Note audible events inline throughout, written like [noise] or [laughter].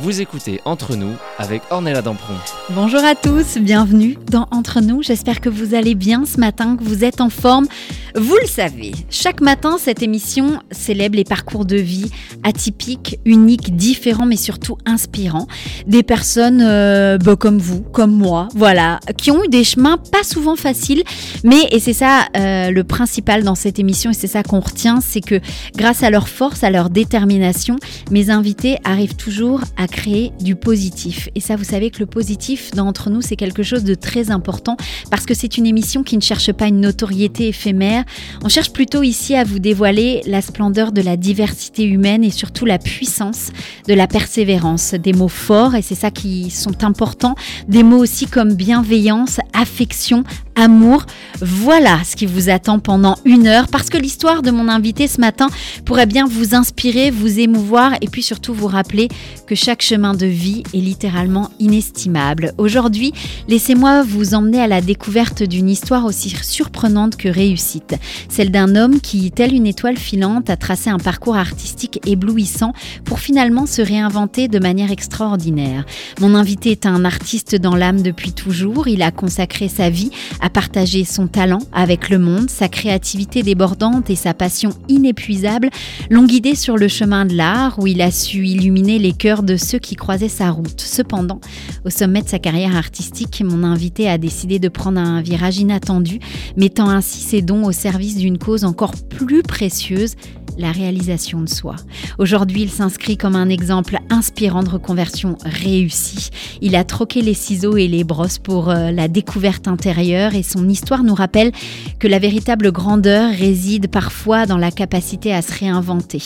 Vous écoutez Entre nous avec Ornella Dampron. Bonjour à tous, bienvenue dans Entre nous. J'espère que vous allez bien ce matin, que vous êtes en forme. Vous le savez, chaque matin, cette émission célèbre les parcours de vie atypiques, uniques, différents, mais surtout inspirants. Des personnes euh, bah, comme vous, comme moi, voilà, qui ont eu des chemins pas souvent faciles, mais, et c'est ça euh, le principal dans cette émission, et c'est ça qu'on retient, c'est que grâce à leur force, à leur détermination, mes invités arrivent toujours à créer du positif. Et ça, vous savez que le positif d'entre nous, c'est quelque chose de très important parce que c'est une émission qui ne cherche pas une notoriété éphémère. On cherche plutôt ici à vous dévoiler la splendeur de la diversité humaine et surtout la puissance de la persévérance. Des mots forts, et c'est ça qui sont importants. Des mots aussi comme bienveillance, affection, amour. Voilà ce qui vous attend pendant une heure parce que l'histoire de mon invité ce matin pourrait bien vous inspirer, vous émouvoir et puis surtout vous rappeler que chaque chemin de vie est littéralement inestimable. Aujourd'hui, laissez-moi vous emmener à la découverte d'une histoire aussi surprenante que réussite. Celle d'un homme qui, tel une étoile filante, a tracé un parcours artistique éblouissant pour finalement se réinventer de manière extraordinaire. Mon invité est un artiste dans l'âme depuis toujours. Il a consacré sa vie à partager son talent avec le monde, sa créativité débordante et sa passion inépuisable l'ont guidé sur le chemin de l'art où il a su illuminer les cœurs de ceux qui croisaient sa route. Cependant, au sommet de sa carrière artistique, mon invité a décidé de prendre un virage inattendu, mettant ainsi ses dons au service d'une cause encore plus précieuse, la réalisation de soi. Aujourd'hui, il s'inscrit comme un exemple inspirant de reconversion réussie. Il a troqué les ciseaux et les brosses pour euh, la découverte intérieure et son histoire nous rappelle que la véritable grandeur réside parfois dans la capacité à se réinventer.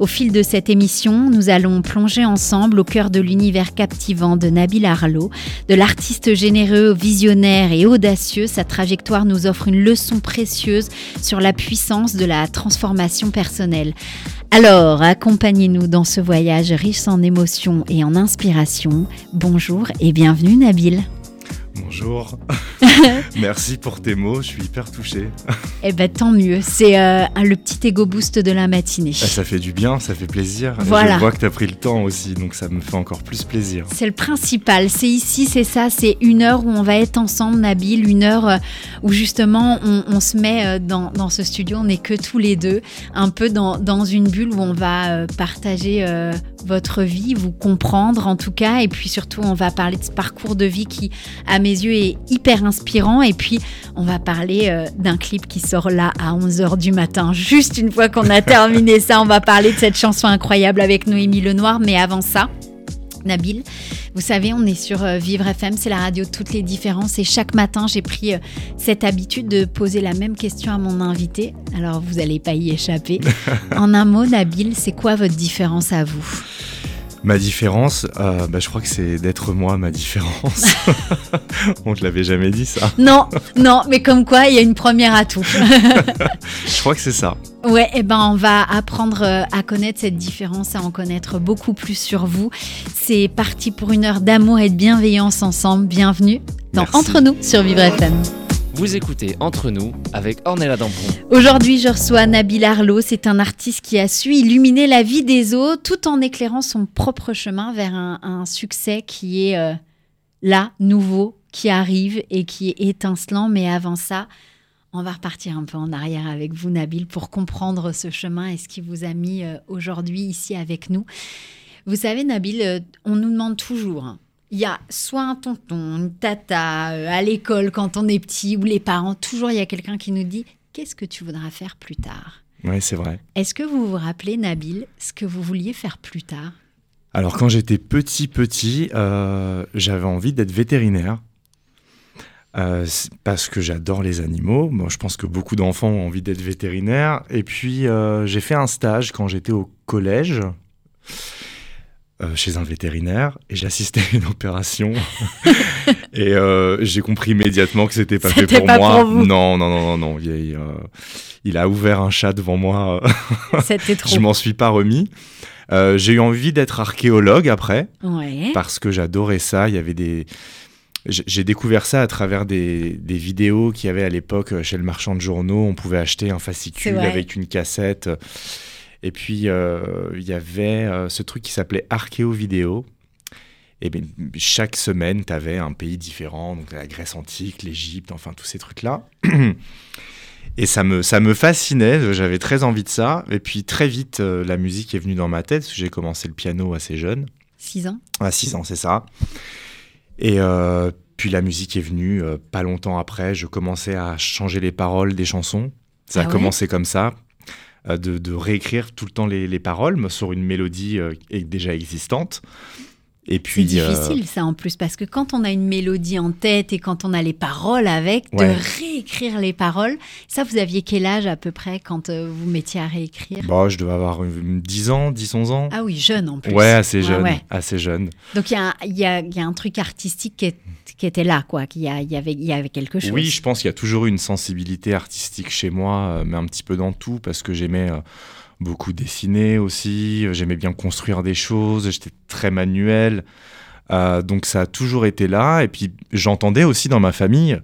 Au fil de cette émission, nous allons plonger ensemble au cœur de l'univers captivant de Nabil Arlo, de l'artiste généreux, visionnaire et audacieux. Sa trajectoire nous offre une leçon précieuse sur la puissance de la transformation personnelle alors, accompagnez-nous dans ce voyage riche en émotions et en inspiration. Bonjour et bienvenue Nabil. Bonjour. [laughs] Merci pour tes mots, je suis hyper touché. eh ben tant mieux, c'est euh, le petit ego boost de la matinée. Bah, ça fait du bien, ça fait plaisir. Voilà. je vois que tu as pris le temps aussi, donc ça me fait encore plus plaisir. C'est le principal, c'est ici, c'est ça, c'est une heure où on va être ensemble, Nabil, une heure euh, où justement on, se met euh, dans, dans, ce studio, on n'est que tous les deux, un peu dans, dans, une bulle où on va partager votre vie, vous comprendre en tout cas, et puis surtout on va parler de ce parcours de vie qui, mes yeux, est hyper inspirant, et puis on va parler euh, d'un clip qui sort là à 11h du matin. [laughs] Juste une fois qu'on a terminé ça, on va parler de cette chanson incroyable avec Noémie Lenoir, mais avant ça, Nabil. Vous savez, on est sur euh, Vivre FM, c'est la radio de toutes les différences. Et chaque matin, j'ai pris euh, cette habitude de poser la même question à mon invité. Alors, vous n'allez pas y échapper. [laughs] en un mot, Nabil, c'est quoi votre différence à vous? Ma différence, euh, bah, je crois que c'est d'être moi ma différence. [laughs] On te l'avait jamais dit ça. Non, non, mais comme quoi, il y a une première à tout. [laughs] je crois que c'est ça. Ouais, et eh ben on va apprendre euh, à connaître cette différence, à en connaître beaucoup plus sur vous. C'est parti pour une heure d'amour et de bienveillance ensemble. Bienvenue dans Entre nous sur Vivre FM. Vous écoutez Entre nous avec Ornella Dampron. Aujourd'hui, je reçois Nabil Arlo. C'est un artiste qui a su illuminer la vie des autres tout en éclairant son propre chemin vers un, succès qui est euh, là, nouveau, qui arrive et qui est étincelant. Mais avant ça, on va repartir un peu en arrière avec vous, Nabil, pour comprendre ce chemin et ce qui vous a mis euh, aujourd'hui ici avec nous. Vous savez, Nabil, euh, on nous demande toujours hein, il y a soit un tonton, une tata euh, à l'école quand on est petit ou les parents, toujours il y a quelqu'un qui nous dit qu'est-ce que tu voudras faire plus tard? Oui, c'est vrai. Est-ce que vous vous rappelez, Nabil, ce que vous vouliez faire plus tard? Alors, quand j'étais petit, petit, euh, j'avais envie d'être vétérinaire. Euh, parce que j'adore les animaux. Moi, je pense que beaucoup d'enfants ont envie d'être vétérinaire. Et puis, j'ai fait un stage quand j'étais au collège. Euh, chez un vétérinaire et j'assistais à une opération [laughs] et euh, j'ai compris immédiatement que c'était pas fait pour moi. non, non, non, non, non. Il, euh, il, a ouvert un chat devant moi. [laughs] C'était trop. Je m'en suis pas remis. J'ai eu envie d'être archéologue après, Ouais. parce que j'adorais ça. Il y avait des. J'ai découvert ça à travers des, des vidéos qu'il y avait à l'époque chez le marchand de journaux. On pouvait acheter un fascicule avec une cassette. Et puis, euh, il y avait euh, ce truc qui s'appelait Archéo Vidéo. Et ben, chaque semaine, tu avais un pays différent, donc la Grèce antique, l'Égypte, enfin tous ces trucs-là. [clears throat] Et ça me, ça me fascinait, j'avais très envie de ça. Et puis très vite, euh, la musique est venue dans ma tête, parce que j'ai commencé le piano assez jeune. 6 ans. À 6 ans, c'est ça. Et euh, puis la musique est venue euh, pas longtemps après. Je commençais à changer les paroles des chansons. Ça Ah a ouais? commencé comme ça, de, de réécrire tout le temps les, les paroles mais sur une mélodie euh, déjà existante. Et C'est puis, euh, difficile ça en plus parce que quand on a une mélodie en tête et quand on a les paroles avec, Ouais. de réécrire les paroles. Ça, vous aviez quel âge à peu près quand euh, vous mettiez à réécrire? Bon, je devais avoir une- 10 ans, 10, 11 ans. Ah oui, jeune en plus. ouais, assez jeune, ouais. assez jeune. Donc il y a, un- il y, a, il y a un truc artistique qui, est- qui était là, quoi. qu'il y avait, il y avait quelque chose. Oui, je pense qu'il y a toujours eu une sensibilité artistique chez moi, euh, mais un petit peu dans tout, parce que j'aimais euh, beaucoup dessiner aussi, euh, j'aimais bien construire des choses, j'étais très manuel. Euh, donc ça a toujours été là. Et puis j'entendais aussi dans ma famille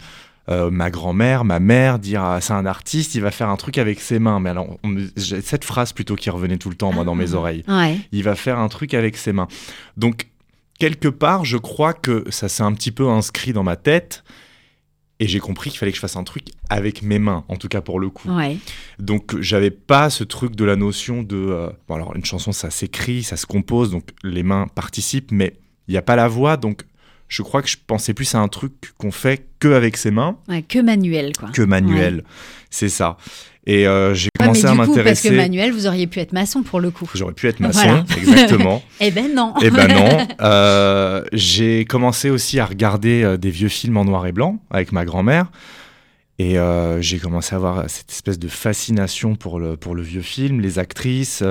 euh, ma grand-mère, ma mère dire ah, c'est un artiste, il va faire un truc avec ses mains. Mais alors, on cette phrase plutôt qui revenait tout le temps, moi, dans mes Ah. oreilles. Ouais. Il va faire un truc avec ses mains. Donc, quelque part, je crois que ça s'est un petit peu inscrit dans ma tête. Et j'ai compris qu'il fallait que je fasse un truc avec mes mains, en tout cas pour le coup. Ouais. Donc, j'avais pas ce truc de la notion de. euh, bon, alors, une chanson, ça s'écrit, ça se compose, donc les mains participent, mais il n'y a pas la voix. Donc, je crois que je pensais plus à un truc qu'on fait que avec ses mains Ouais, que manuel, quoi. que manuel. C'est ça. Et euh, j'ai Ouais, commencé du à coup, parce que m'intéresser. manuel, vous auriez pu être maçon pour le coup. J'aurais pu être maçon, Voilà. [laughs] exactement. Eh ben non. Eh ben non. [laughs] Euh, j'ai commencé aussi à regarder euh, des vieux films en noir et blanc avec ma grand-mère. Et euh, j'ai commencé à avoir cette espèce de fascination pour le, pour le vieux film, les actrices,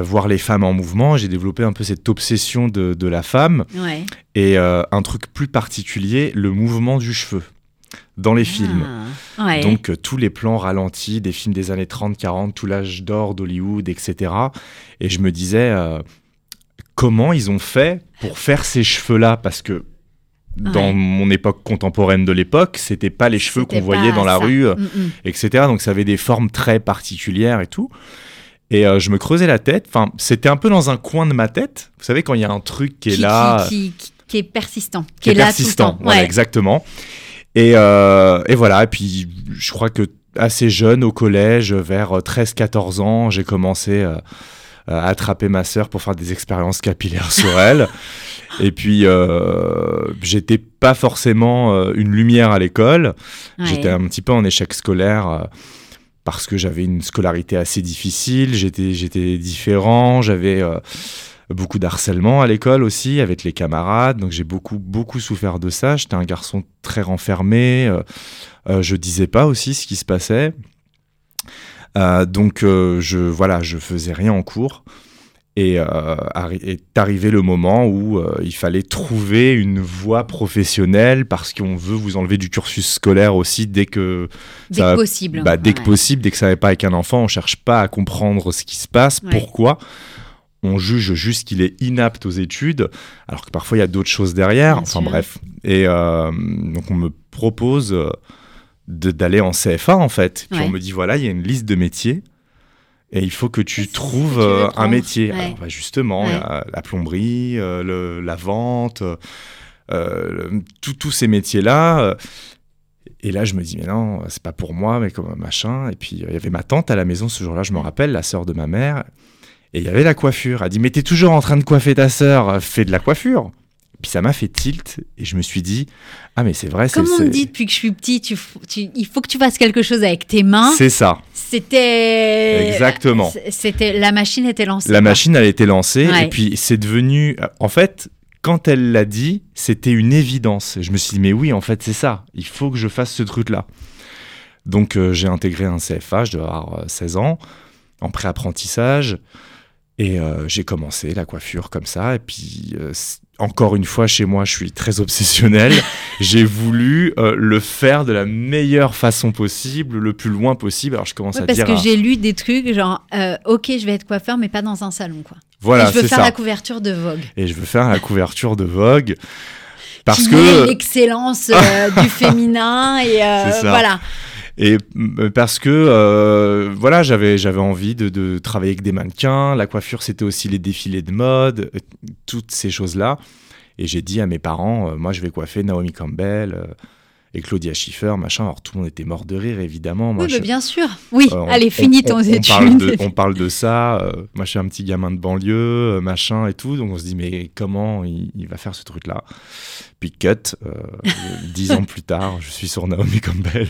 voir les femmes en mouvement. J'ai développé un peu cette obsession de, de la femme. Ouais. Et euh, un truc plus particulier, le mouvement du cheveu dans les films. Ah, ouais. Donc euh, tous les plans ralentis des films des années 30-40, tout l'âge d'or d'Hollywood, etc. Et je me disais, euh, comment ils ont fait pour faire ces cheveux-là? Parce que dans Ouais. mon époque contemporaine de l'époque, c'était pas les cheveux qu'on voyait dans la ça. rue, euh, Mm, mm. etc. Donc ça avait des formes très particulières et tout. Et euh, je me creusais la tête. Enfin, c'était un peu dans un coin de ma tête. Vous savez, quand il y a un truc qui est Qui- là, Qui, qui- qui est persistant. qui est là persistant. tout le temps. Voilà, Ouais. exactement. Et, euh, et voilà, et puis je crois que assez jeune au collège, vers 13-14 ans, j'ai commencé euh, à attraper ma sœur pour faire des expériences capillaires sur [laughs] elle. Et puis, euh, j'étais pas forcément euh, une lumière à l'école. Ouais. J'étais un petit peu en échec scolaire euh, parce que j'avais une scolarité assez difficile, j'étais, différent, j'avais euh, beaucoup d'harcèlement à l'école aussi avec les camarades, donc j'ai beaucoup, beaucoup souffert de ça. J'étais un garçon très renfermé, euh, euh, je disais pas aussi ce qui se passait. Euh, donc euh, je voilà, je faisais rien en cours. Et euh, est arrivé le moment où euh, il fallait trouver une voie professionnelle parce qu'on veut vous enlever du cursus scolaire aussi dès que Dès ça- que possible. bah, dès que possible, dès que ça n'est pas avec un enfant, on cherche pas à comprendre ce qui se passe, Ouais. pourquoi? On juge juste qu'il est inapte aux études, alors que parfois il y a d'autres choses derrière. Bien enfin sûr. bref. Et euh, donc on me propose d'aller en CFA en fait. Puis Ouais. on me dit voilà, il y a une liste de métiers. Et il faut que tu que trouves tu euh, un métier. Ouais. Alors, bah, justement, la plomberie, euh, le- la vente, euh, tous- ces métiers-là. et là, je me dis, mais non, c'est pas pour moi, mais comme machin. Et puis, il y avait ma tante à la maison ce jour-là, je me rappelle, la sœur de ma mère. Et il y avait la coiffure. Elle dit, mais t'es toujours en train de coiffer ta sœur, fais de la coiffure. Puis ça m'a fait tilt et je me suis dit, ah, mais c'est vrai, c'est Comme on me dit depuis que je suis petit, tu- il faut que tu fasses quelque chose avec tes mains. c'est ça. C'était. Exactement. C'était la machine était lancée. La machine, elle été lancée. Ouais. Et puis, c'est devenu. En fait, quand elle l'a dit, c'était une évidence. Je me suis dit, mais oui, en fait, c'est ça. Il faut que je fasse ce truc-là. Donc, euh, j'ai intégré un CFA, je devais avoir euh, 16 ans, en pré-apprentissage. Et euh, j'ai commencé la coiffure comme ça. Et puis, euh, encore une fois, chez moi, je suis très obsessionnel. [laughs] J'ai voulu euh, le faire de la meilleure façon possible, le plus loin possible. Alors je commence Ouais, à parce dire. que ah, j'ai lu des trucs genre, euh, ok, je vais être coiffeur, mais pas dans un salon, quoi. voilà, Et je veux faire ça. la couverture de Vogue. Et je veux faire la couverture de Vogue [laughs] parce qui que l'excellence euh, du [laughs] féminin et euh, voilà. Et mm, parce que euh, voilà, j'avais j'avais envie de, de travailler avec des mannequins. La coiffure, c'était aussi les défilés de mode, euh, toutes ces choses-là. Et j'ai dit à mes parents, euh, moi, je vais coiffer Naomi Campbell euh, et Claudia Schiffer, machin. Alors tout le monde était mort de rire, évidemment. Moi, oui, je- mais bien sûr. Oui, euh, on- allez, finis on- ton on étude. Parle de, [laughs] on parle de ça. euh, moi, je suis un petit gamin de banlieue, euh, machin et tout. Donc on se dit, mais comment il, il va faire ce truc-là? Puis cut, euh, [laughs] dix ans plus tard, je suis sur Naomi Campbell.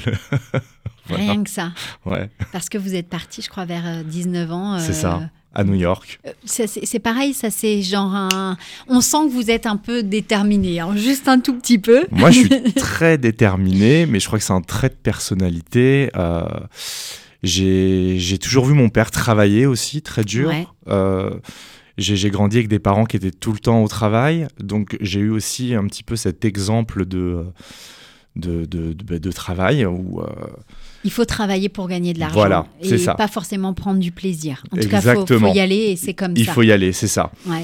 Voilà. Rien que ça. Ouais, Parce que vous êtes parti, je crois, vers euh, 19 ans. c'est ça. À New York. euh, C'est pareil, ça c'est genre un... On sent que vous êtes un peu déterminé, hein, juste un tout petit peu. Moi, je [laughs] suis très déterminé, mais je crois que c'est un trait de personnalité. Euh, j'ai toujours vu mon père travailler aussi, très dur. Ouais. Euh, j'ai j'ai grandi avec des parents qui étaient tout le temps au travail, donc j'ai eu aussi un petit peu cet exemple de, de, de, de- de travail où, euh, Il faut travailler pour gagner de l'argent. Voilà, c'est et ça. pas forcément prendre du plaisir. En tout cas, faut, Exactement. faut y aller et c'est comme il ça. faut y aller, c'est ça. Ouais.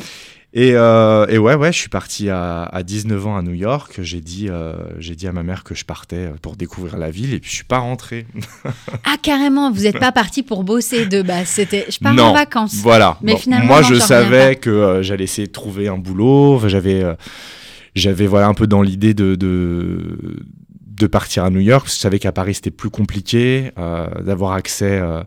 Et, euh, et ouais, ouais, je suis parti à, à 19 ans à New York. J'ai dit, euh, j'ai dit à ma mère que je partais pour découvrir la ville, et puis je suis pas rentré. [laughs] Ah, carrément, vous n'êtes pas parti pour bosser de base. C'était je pars Non. en vacances. Voilà. Mais Bon, finalement, moi, je savais que euh, j'allais essayer de trouver un boulot. Enfin, J'avais, j'avais voilà un peu dans l'idée de, de de partir à New York. parce que Je savais qu'à Paris c'était plus compliqué euh, d'avoir accès euh,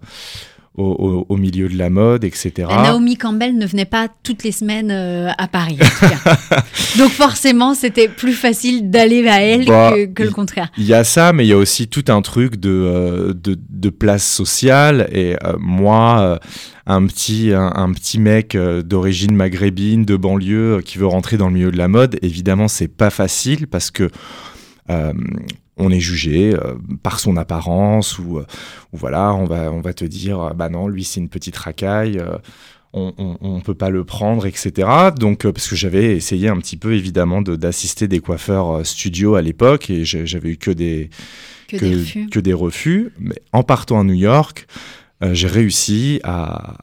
au, au- au milieu de la mode, etc. Naomi Campbell ne venait pas toutes les semaines euh, à Paris, en tout cas. [laughs] Donc forcément, c'était plus facile d'aller à elle Bah, que, que le contraire. Il y a ça, mais il y a aussi tout un truc de, euh, de, de place sociale. Et euh, moi, un, petit, un, un petit mec d'origine maghrébine, de banlieue, qui veut rentrer dans le milieu de la mode, évidemment, c'est pas facile parce que euh, on est jugé euh, par son apparence ou, euh, ou voilà, on va, on va te dire, euh, bah non, lui c'est une petite racaille. euh, on, on peut pas le prendre, etc. Donc, parce que j'avais essayé un petit peu, évidemment, de- d'assister des coiffeurs studio à l'époque, et j'avais eu que des, Que, des refus. que des refus. Mais en partant à New York, j'ai réussi à,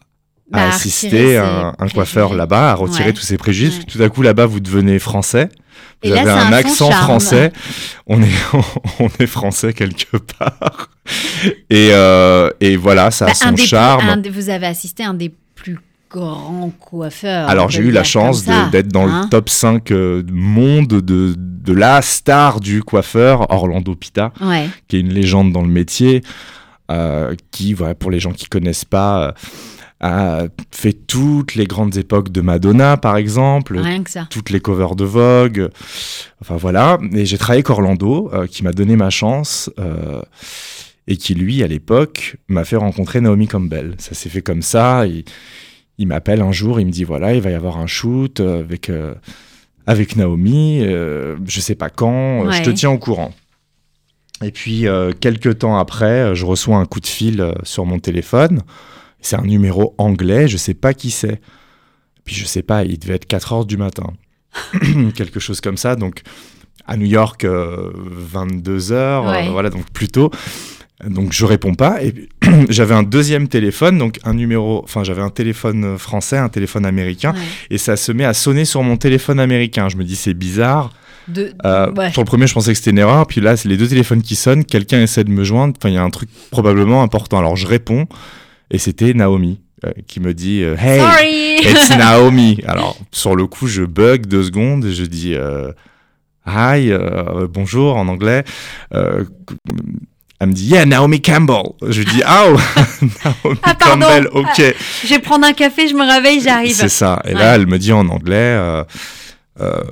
à Bah, à assister un, un coiffeur là-bas, à retirer Ouais. tous ses préjugés. Ouais. Tout à coup, là-bas, vous devenez français. Vous avez un accent français. On est, [laughs] on est français quelque part. Et, euh, et voilà, ça Bah, a un son des charme. un vous avez assisté à un des plus grands coiffeurs. Alors j'ai eu la chance d'être dans hein. le top 5 euh, monde de, de la star du coiffeur, Orlando Pita, Ouais. qui est une légende dans le métier, euh, qui, voilà, pour les gens qui connaissent pas, a fait toutes les grandes époques de Madonna, par exemple, Rien que ça. toutes les covers de Vogue. Enfin voilà. Et j'ai travaillé avec Orlando, euh, qui m'a donné ma chance. euh, et qui, lui, à l'époque, m'a fait rencontrer Naomi Campbell. Ça s'est fait comme ça. Il, il m'appelle un jour, il me dit voilà, il va y avoir un shoot euh, avec, euh, avec Naomi, euh, je sais pas quand, je te tiens au courant. Et puis, euh, quelques temps après, je reçois un coup de fil sur mon téléphone. C'est un numéro anglais, je sais pas qui c'est. Puis je sais pas, il devait être 4 heures du matin. [clears throat] Quelque chose comme ça. Donc, à New York, 22 heures, Ouais. euh, voilà, donc plus tôt. Donc je réponds pas et [clears throat] j'avais un deuxième téléphone donc un numéro enfin j'avais un téléphone français un téléphone américain Ouais. et ça se met à sonner sur mon téléphone américain je me dis c'est bizarre De, euh, ouais. sur le premier je pensais que c'était une erreur puis là c'est les deux téléphones qui sonnent quelqu'un essaie de me joindre enfin il y a un truc probablement important alors je réponds et c'était Naomi euh, qui me dit euh, hey Sorry It's [laughs] Naomi. Alors, sur le coup, je bug deux secondes et je dis euh, Hi, euh, bonjour en anglais. Elle me dit Yeah, Naomi Campbell. Je dis [laughs] Oh, [laughs] Naomi Ah. Campbell, ok. Je vais prendre un café, je me réveille, j'arrive. C'est ça. Et Ouais. là, elle me dit en anglais euh,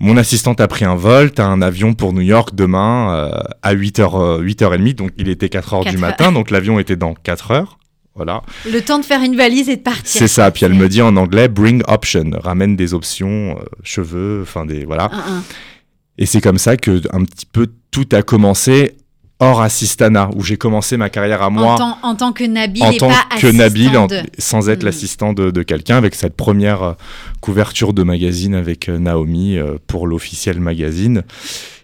Mon assistante a pris un vol, t'as un avion pour New York demain euh, à 8h, 8h30. Donc, il était 4h du 4 heures. matin. Donc, l'avion était dans 4 heures. Voilà. Le temps de faire une valise et de partir. C'est ça. Puis elle me dit en anglais bring option, ramène des options, euh, cheveux, enfin des voilà. Un, un. Et c'est comme ça que un petit peu tout a commencé hors assistana, où j'ai commencé ma carrière à moi. En tant, en tant que Nabil en et tant pas que Nabil, en- sans être Hmm. l'assistant de, de quelqu'un, avec cette première euh, couverture de magazine avec euh, Naomi euh, pour l'officiel magazine.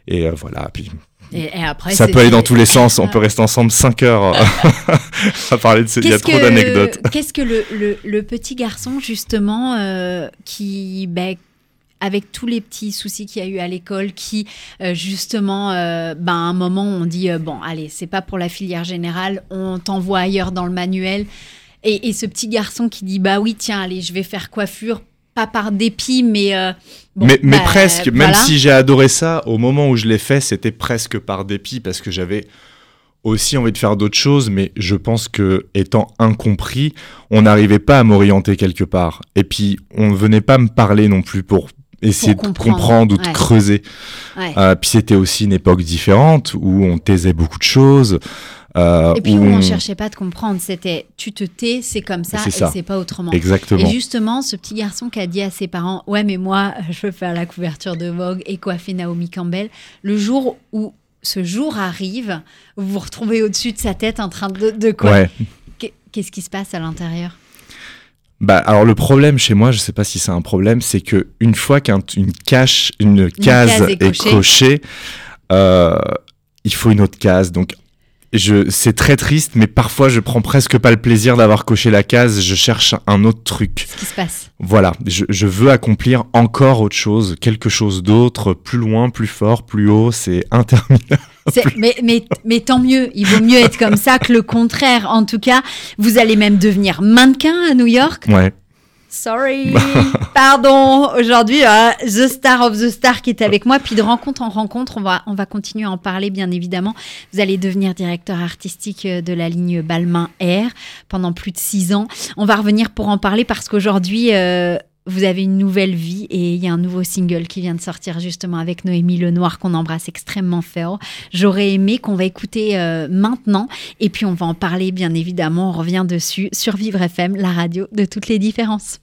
Et voilà, puis Et, et après, ça peut aller dans tous les sens. On [laughs] peut rester ensemble 5 heures euh, [laughs] à parler de ça. Il y a trop d'anecdotes. Qu'est-ce que le, le- le petit garçon, justement, euh, qui, ben, avec tous les petits soucis qu'il y a eu à l'école, qui, euh, justement, euh, ben, à un moment, on dit, euh, bon, allez, c'est pas pour la filière générale, on t'envoie ailleurs dans le manuel. Et, et ce petit garçon qui dit, bah oui, tiens, allez, je vais faire coiffure, pas par dépit, mais... euh, bon, mais, mais bah, presque, même si j'ai adoré ça, au moment où je l'ai fait, c'était presque par dépit parce que j'avais aussi envie de faire d'autres choses, mais je pense que étant incompris, on n'arrivait pas à m'orienter quelque part. Et puis, on ne venait pas me parler non plus pour essayer Pour de comprendre, ou de creuser. Ouais. Euh, puis c'était aussi une époque différente où on taisait beaucoup de choses. Euh, Et puis où on cherchait pas te comprendre, c'était tu te tais, c'est comme ça C'est et c'est pas autrement. Exactement. Et justement, ce petit garçon qui a dit à ses parents Ouais, mais moi, [laughs] je veux faire la couverture de Vogue et coiffer Naomi Campbell, le jour où ce jour arrive, vous vous retrouvez au-dessus de sa tête en train de, de quoi Ouais. Qu'est- Qu'est-ce qui se passe à l'intérieur? Bah, alors le problème chez moi, je sais pas si c'est un problème, c'est que une fois qu'une cache, une case, case est cochée, euh, il faut une autre case. Donc je, c'est très triste, mais parfois je prends presque pas le plaisir d'avoir coché la case. Je cherche un autre truc. Qu'est-ce qui se passe Voilà, je, je veux accomplir encore autre chose, quelque chose d'autre, plus loin, plus fort, plus haut. C'est [laughs] interminable. C'est- mais, mais, mais tant mieux, il vaut mieux être comme ça que le contraire. En tout cas, vous allez même devenir mannequin à New York. Ouais. Sorry, [laughs] pardon. Aujourd'hui, euh, The Star of the Star qui est avec moi. Puis de rencontre en rencontre, on va, on va continuer à en parler, bien évidemment. Vous allez devenir directeur artistique euh, de la ligne Balmain Air pendant plus de six ans. On va revenir pour en parler parce qu'aujourd'hui, euh, vous avez une nouvelle vie et il y a un nouveau single qui vient de sortir justement avec Noémie Lenoir qu'on embrasse extrêmement fort. J'aurais aimé qu'on va écouter euh, maintenant et puis on va en parler bien évidemment. On revient dessus sur Vivre FM, la radio de toutes les différences.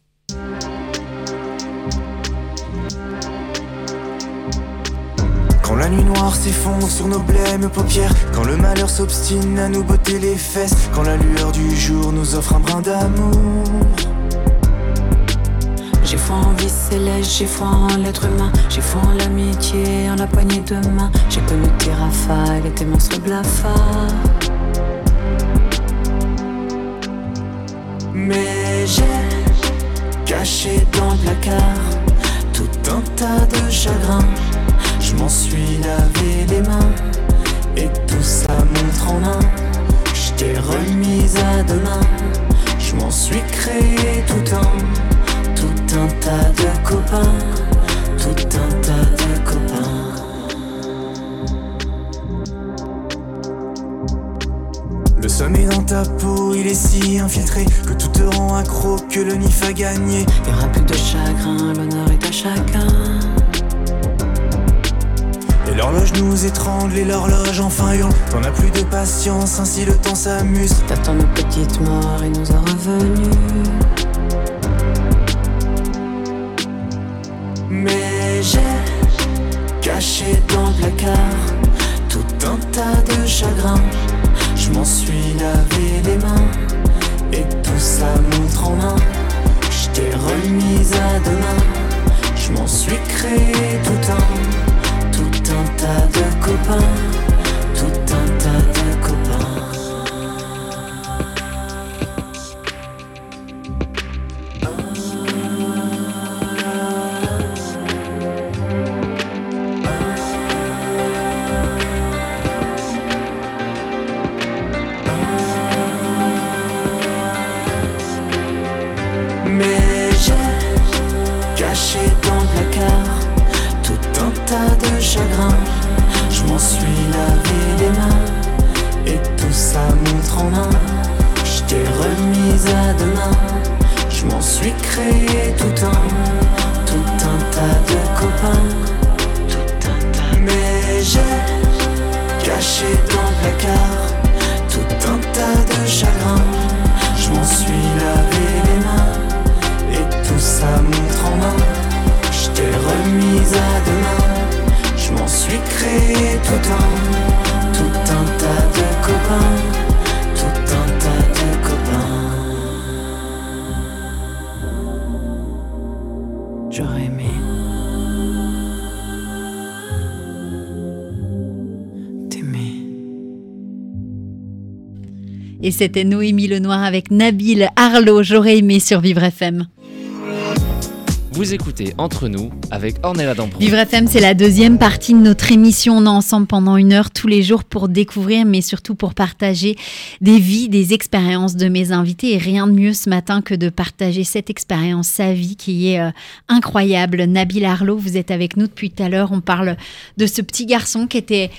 Quand la nuit noire s'effondre sur nos blêmes paupières Quand le malheur s'obstine à nous botter les fesses Quand la lueur du jour nous offre un brin d'amour J'ai foi en vie céleste, j'ai foi en l'être humain, j'ai foi en l'amitié, en la poignée de main. J'ai connu tes rafales et tes monstres blafards. Mais j'ai caché dans le placard Tout un tas de chagrins. Je m'en suis lavé les mains Et tout ça montre en un. Je t'ai remise à demain. Je m'en suis créé tout un un tas de copains Tout un tas de copains Le sommeil dans ta peau, il est si infiltré que tout te rend accro, que le nif a gagné. Y aura plus de chagrin, l'honneur est à chacun. Et l'horloge nous étrangle et l'horloge enfin hurle. T'en as plus de patience, ainsi le temps s'amuse. T'attends nos petites morts et nous en revenus. Mais j'ai caché dans le placard tout un tas de chagrins. Je m'en suis lavé les mains et tout ça montre en main. Je t'ai remise à demain. Je m'en suis créé tout un, tout un tas de copains, tout un tas de Je m'en suis créé tout un, tout un tas de copains. Tout un tas. Mais j'ai caché dans le placard tout un tas de chagrins. Je m'en suis lavé les mains et tout ça montre en main. Je t'ai remise à demain. Je m'en suis créé tout un, Et c'était Noémie Lenoir avec Nabil Arlo. J'aurais aimé survivre FM. Vous écoutez Entre nous avec Ornella Dampron. Vivre FM, c'est la deuxième partie de notre émission. On est ensemble pendant une heure tous les jours pour découvrir, mais surtout pour partager des vies, des expériences de mes invités. Et rien de mieux ce matin que de partager cette expérience, sa vie qui est euh, incroyable. Nabil Arlo, vous êtes avec nous depuis tout à l'heure. On parle de ce petit garçon qui était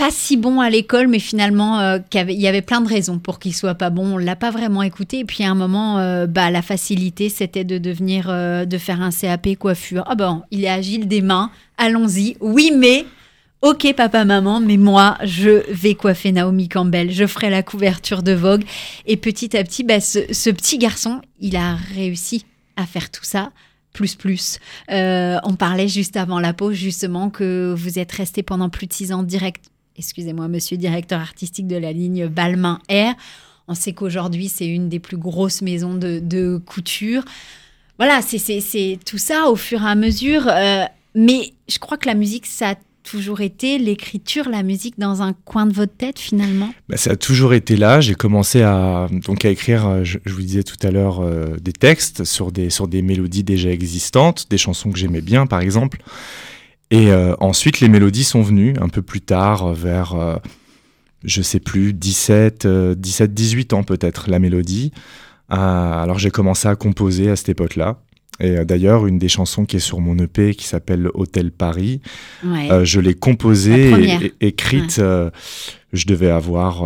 pas si bon à l'école, mais finalement, euh, il y avait plein de raisons pour qu'il soit pas bon. On l'a pas vraiment écouté. Et puis à un moment, euh, bah, la facilité, c'était de devenir, euh, de faire un CAP coiffure. Ah ben, il est agile des mains. Allons-y. Oui, mais Ok papa maman, mais moi je vais coiffer Naomi Campbell, je ferai la couverture de Vogue et petit à petit, bah, ce, ce, petit garçon, il a réussi à faire tout ça. Plus plus. on parlait juste avant la pause justement que vous êtes resté pendant plus de six ans direct excusez-moi, monsieur directeur artistique de la ligne Balmain Air. On sait qu'aujourd'hui, c'est une des plus grosses maisons de, couture. Voilà, c'est tout ça au fur et à mesure. Euh, mais je crois que la musique, ça a toujours été l'écriture, la musique dans un coin de votre tête finalement? Bah, Ça a toujours été là. J'ai commencé à, donc, à écrire, euh, je, vous disais tout à l'heure, euh, des textes sur des, sur des mélodies déjà existantes, des chansons que j'aimais bien par exemple. Et euh, ensuite, les mélodies sont venues un peu plus tard, vers, euh, je sais plus, 17, 17 18 ans peut-être, la mélodie. Euh, alors j'ai commencé à composer à cette époque-là. Et d'ailleurs, une des chansons qui est sur mon EP, qui s'appelle Hôtel Paris, je l'ai composée et, écrite, je devais avoir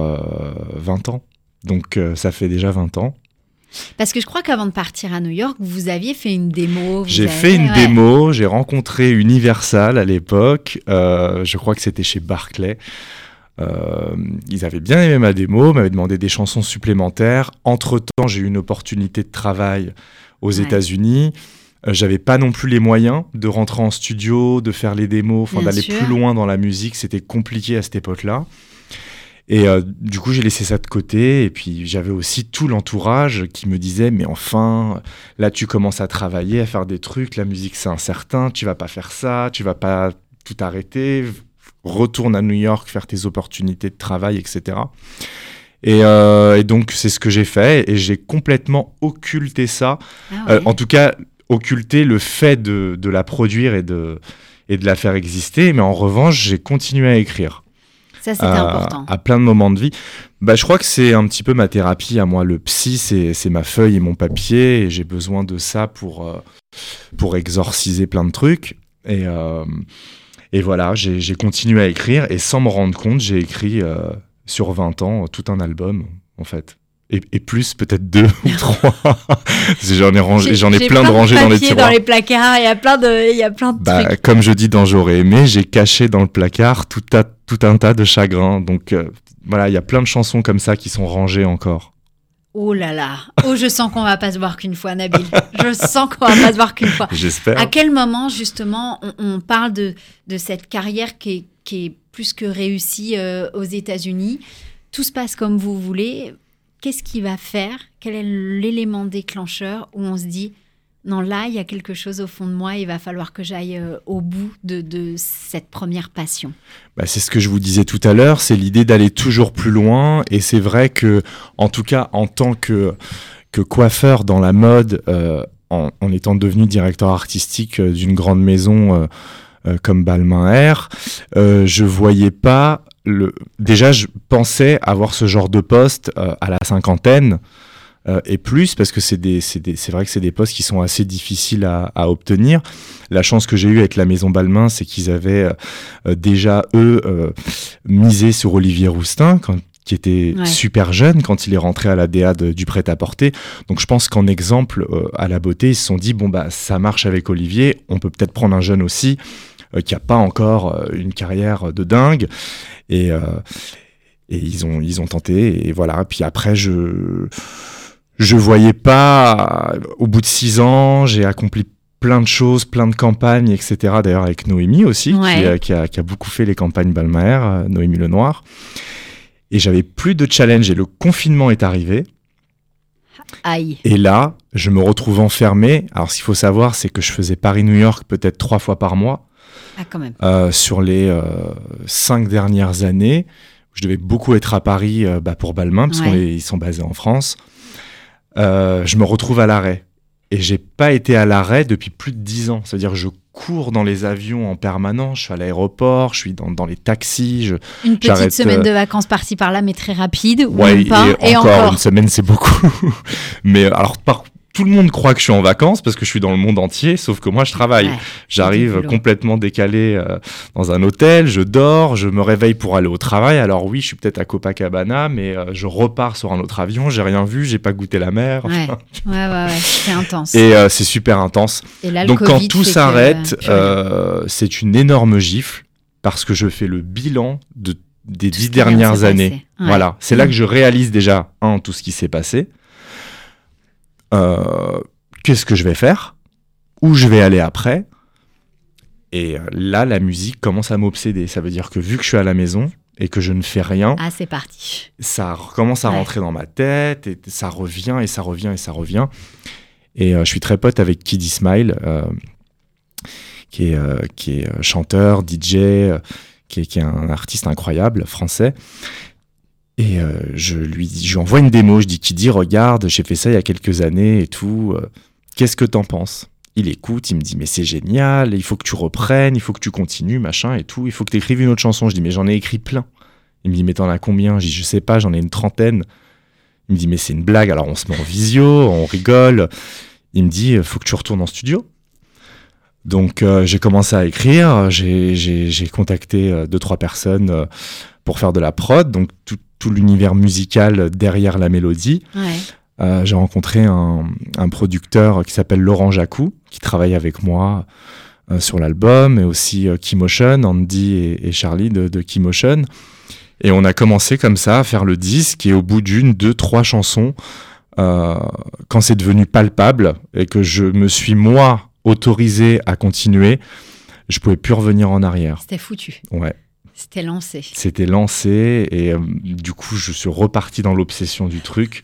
20 ans. Donc ça fait déjà 20 ans. Parce que je crois qu'avant de partir à New York, vous aviez fait une démo. J'ai fait une démo, j'ai rencontré Universal à l'époque, euh, je crois que c'était chez Barclay. Euh, ils avaient bien aimé ma démo, m'avaient demandé des chansons supplémentaires. Entre-temps, j'ai eu une opportunité de travail aux États-Unis. Euh, j'avais pas non plus les moyens de rentrer en studio, de faire les démos, d'aller plus loin dans la musique. C'était compliqué à cette époque-là. Et euh, du coup, j'ai laissé ça de côté. Et puis, j'avais aussi tout l'entourage qui me disait Mais enfin, là, tu commences à travailler, à faire des trucs. La musique, c'est incertain. Tu vas pas faire ça. Tu vas pas tout arrêter. Retourne à New York, faire tes opportunités de travail, etc. Et, euh, et donc, c'est ce que j'ai fait. Et j'ai complètement occulté ça. Ah euh, en tout cas, occulté le fait de, de la produire et de, et de la faire exister. Mais en revanche, j'ai continué à écrire. Ça, c'était important. À plein de moments de vie. Bah, je crois que c'est un petit peu ma thérapie à moi. Le psy, c'est ma feuille et mon papier. Et j'ai besoin de ça pour, euh, pour exorciser plein de trucs. Et, euh, et voilà, j'ai continué à écrire. Et sans me rendre compte, j'ai écrit euh, sur 20 ans tout un album, en fait. Et, plus peut-être deux [laughs] ou trois. j'en ai rangé, j'en ai, plein, de rangés dans les tiroirs. dans les placards, il y a plein de, il y a plein de bah, trucs. Comme je dis dans J'aurais aimé, j'ai caché dans le placard tout, tout un tas de chagrins. Donc euh, voilà, il y a plein de chansons comme ça qui sont rangées encore. Oh là là, oh je sens qu'on va pas se voir qu'une fois, Nabil. Je sens qu'on va pas se voir qu'une fois. J'espère. À quel moment justement on, parle de, de cette carrière qui est, qui est plus que réussie euh, aux États-Unis? Tout se passe comme vous voulez qu'est-ce qui va faire? Quel est l'élément déclencheur où on se dit non, là, il y a quelque chose au fond de moi, il va falloir que j'aille euh, au bout de, cette première passion. Bah, c'est ce que je vous disais tout à l'heure, c'est l'idée d'aller toujours plus loin. Et c'est vrai que, en tout cas, en tant que, que coiffeur dans la mode, euh, en, étant devenu directeur artistique euh, d'une grande maison comme Balmain Air, je voyais pas déjà, je pensais avoir ce genre de poste à la cinquantaine euh, et plus, parce que c'est vrai que c'est des postes qui sont assez difficiles à, obtenir. La chance que j'ai eue avec la Maison Balmain, c'est qu'ils avaient euh, déjà, eux, misé sur Olivier Roustin, qui était super jeune quand il est rentré à la DA du prêt-à-porter. Donc je pense qu'en exemple, à la beauté, ils se sont dit, bon, bah ça marche avec Olivier, on peut peut-être prendre un jeune aussi qui n'a pas encore une carrière de dingue. Et, euh, et ils, ont, ils ont tenté. Et voilà. Puis après, je je voyais pas. Au bout de six ans, j'ai accompli plein de choses, plein de campagnes, etc. D'ailleurs avec Noémie aussi, qui, a, qui, a, beaucoup fait les campagnes Balmaer, euh, Noémie Lenoir. Et j'avais plus de challenge et le confinement est arrivé. Aïe. Et là, je me retrouve enfermé. Alors, ce qu'il faut savoir, c'est que je faisais Paris-New York peut-être trois fois par mois. Ah, quand même. Euh, sur les euh, cinq dernières années, Je devais beaucoup être à Paris euh, bah, pour Balmain, parce Ouais. qu'ils sont basés en France. Euh, je me retrouve à l'arrêt. Et j'ai pas été à l'arrêt depuis plus de dix ans. C'est-à-dire que je cours dans les avions en permanence, je suis à l'aéroport, je suis dans, dans les taxis. Je... Une petite semaine euh, de vacances par-ci par-là, mais très rapide, ou Ouais, pas, et, et, encore, encore. une semaine, c'est beaucoup. [laughs] Mais euh, alors, par- tout le monde croit que je suis en vacances parce que je suis dans le monde entier, sauf que moi, je travaille. Ouais, J'arrive complètement décalé euh, dans un hôtel, je dors, je me réveille pour aller au travail. Alors oui, je suis peut-être à Copacabana, mais euh, je repars sur un autre avion, j'ai rien vu, j'ai pas goûté la mer. Ouais, ouais, ouais, ouais, c'est intense. Et euh, c'est super intense. Et là, le Donc Covid quand tout que- s'arrête, euh, c'est une énorme gifle parce que je fais le bilan de, des Tout dix dernières années. Ouais. Voilà, c'est là Mm. que je réalise déjà, un, tout ce qui s'est passé. Euh, Qu'est-ce que je vais faire? Où je vais aller après? Et euh, là, la musique commence à m'obséder. Ça veut dire que vu que je suis à la maison et que je ne fais rien, Ah, c'est parti. ça commence à Ouais. rentrer dans ma tête et ça revient et ça revient et ça revient. Et euh, je suis très pote avec Kid Smile, euh, qui est, qui est chanteur, DJ, qui, est, qui est un artiste incroyable français. Et euh, je lui je lui envoie une démo, je dis Kiddy, regarde, j'ai fait ça il y a quelques années et tout. euh, Qu'est-ce que t'en penses? Il écoute, il me dit mais c'est génial, il faut que tu reprennes, il faut que tu continues, machin et tout. Il faut que tu écrives une autre chanson. Je dis mais j'en ai écrit plein. Il me dit mais t'en as combien? Je dis je sais pas, j'en ai une trentaine. Il me dit mais c'est une blague. Alors on se met en visio, on rigole. Il me dit faut que tu retournes en studio. Donc euh, j'ai commencé à écrire, j'ai- contacté euh, deux trois personnes euh, pour faire de la prod, donc tout l'univers musical derrière la mélodie. Ouais. Euh, j'ai rencontré un, un producteur qui s'appelle Laurent Jacou, qui travaille avec moi euh, sur l'album, et aussi euh, Keymotion, Andy et, et Charlie de, de Keymotion. Et on a commencé comme ça à faire le disque, et au bout d'une, deux, trois chansons, euh, quand c'est devenu palpable, et que je me suis, moi, autorisé à continuer, je pouvais plus revenir en arrière. C'était foutu. Ouais, C'était lancé. c'était lancé, et euh, du coup, je suis reparti dans l'obsession du truc.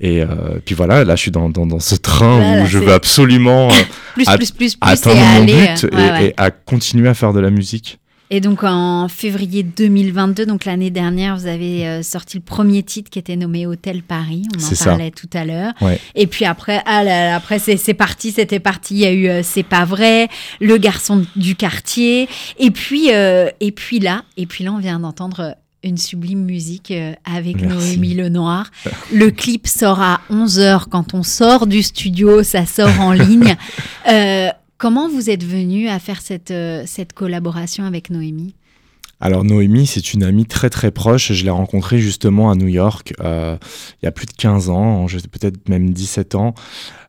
Et euh, puis voilà, là, je suis dans, dans, dans ce train où je veux absolument [laughs] euh, Plus, plus, plus, plus, atteindre mon aller. but ouais, et, ouais. et à continuer à faire de la musique. Et donc en février 2022, donc l'année dernière, vous avez euh, sorti le premier titre qui était nommé Hôtel Paris. On en ça. parlait tout à l'heure. Ouais. Et puis après, ah là là, après c'est parti, c'était parti. Il y a eu euh, C'est pas vrai, Le garçon du quartier. Et puis euh, et puis là, et puis là, on vient d'entendre une sublime musique avec Merci. Noémie Lenoir. Le clip sort à 11h quand on sort du studio, ça sort en ligne. [laughs] Euh, comment vous êtes venu à faire cette, euh, cette collaboration avec Noémie? Alors Noémie, c'est une amie très très proche. Je l'ai rencontrée justement à New York euh, il y a plus de 15 ans, peut-être même 17 ans,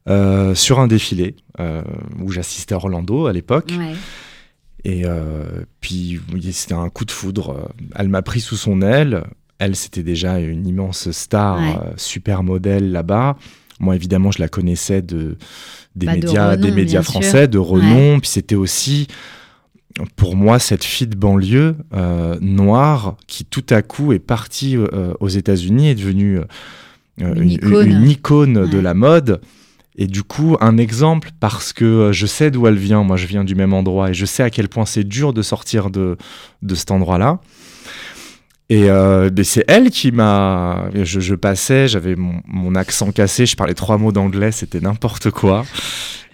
euh, sur un défilé euh, où j'assistais à Orlando à l'époque. Ouais. Et puis c'était un coup de foudre. Elle m'a pris sous son aile. Elle, c'était déjà une immense star, Ouais. super modèle là-bas. Moi, évidemment, je la connaissais de, des, Bah, de médias, renom, des médias sûr. français, de renom. Puis c'était aussi, pour moi, cette fille de banlieue euh, noire qui, tout à coup, est partie euh, aux États-Unis, est devenue euh, Une une, icône. une icône de la mode. Et du coup, un exemple parce que je sais d'où elle vient. Moi, je viens du même endroit et je sais à quel point c'est dur de sortir de, de cet endroit-là. Et euh, c'est elle qui m'a. Je, je passais, j'avais mon, mon accent cassé, je parlais trois mots d'anglais, c'était n'importe quoi.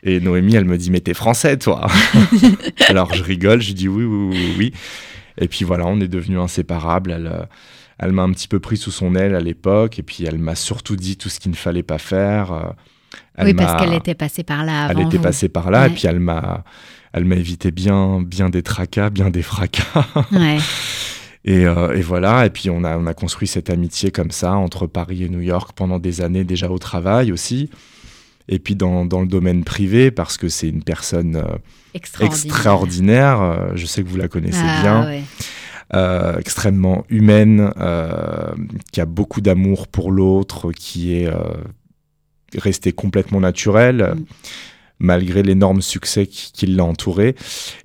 Et Noémie, elle me dit Mais t'es français, toi [laughs] Alors je rigole, je dis oui, oui, oui. Et puis voilà, on est devenus inséparables. Elle, euh, elle m'a un petit peu pris sous son aile à l'époque, et puis elle m'a surtout dit tout ce qu'il ne fallait pas faire. euh, Elle Oui, parce qu'elle était passée par là elle était vous. passée par là, et puis elle m'a, elle m'a évité bien, bien des tracas, bien des fracas. Ouais. [laughs] Et, euh, et voilà, et puis on a, on a construit cette amitié comme ça entre Paris et New York pendant des années déjà au travail aussi. Et puis dans, dans le domaine privé, parce que c'est une personne euh, Extraordinaire. extraordinaire, euh, je sais que vous la connaissez Ah, bien, ouais. euh, extrêmement humaine, qui a beaucoup d'amour pour l'autre, qui est restée complètement naturelle, Mm. Malgré l'énorme succès qui, qui l'a entourée.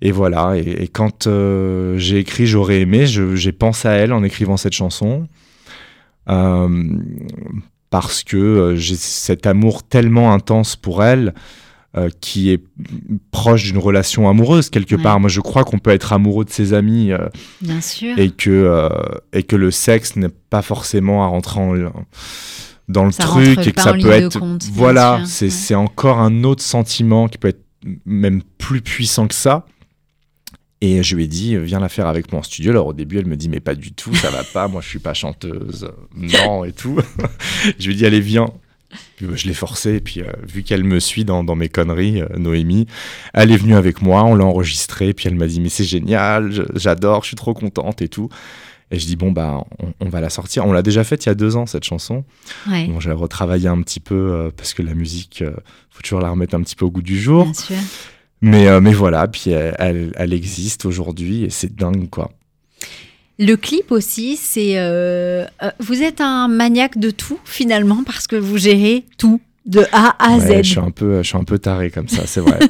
Et voilà, et, et quand euh, j'ai écrit J'aurais aimé, j'ai pensé à elle en écrivant cette chanson. Euh, parce que euh, j'ai cet amour tellement intense pour elle euh, qui est proche d'une relation amoureuse quelque Ouais. part. Moi, je crois qu'on peut être amoureux de ses amis euh, Bien sûr. et que euh, et que le sexe n'est pas forcément à rentrer en, dans le Ça truc et que ça peut être compte, voilà, c'est Ouais. c'est encore un autre sentiment qui peut être même plus puissant que ça. Et je lui ai dit, viens la faire avec moi en studio. Alors au début, elle me dit, mais pas du tout, ça va pas, moi je suis pas chanteuse, non et tout. [laughs] je lui ai dit, allez, viens. Puis, bah, je l'ai forcée, et puis euh, vu qu'elle me suit dans, dans mes conneries, euh, Noémie, elle est venue avec moi, on l'a enregistrée, puis elle m'a dit, mais c'est génial, j'adore, je suis trop contente et tout. Et je dis, bon, bah, on, on va la sortir. On l'a déjà faite il y a deux ans, cette chanson. Ouais, Bon, j'ai retravaillé un petit peu euh, parce que la musique, euh, faut toujours la remettre un petit peu au goût du jour. bien sûr. Mais, euh, mais voilà, puis elle, elle, existe aujourd'hui et c'est dingue quoi. Le clip aussi, c'est. euh, vous êtes un maniaque de tout, finalement, parce que vous gérez tout, de A à Ouais, Z. je suis un peu, je suis un peu taré comme ça, c'est vrai. [laughs]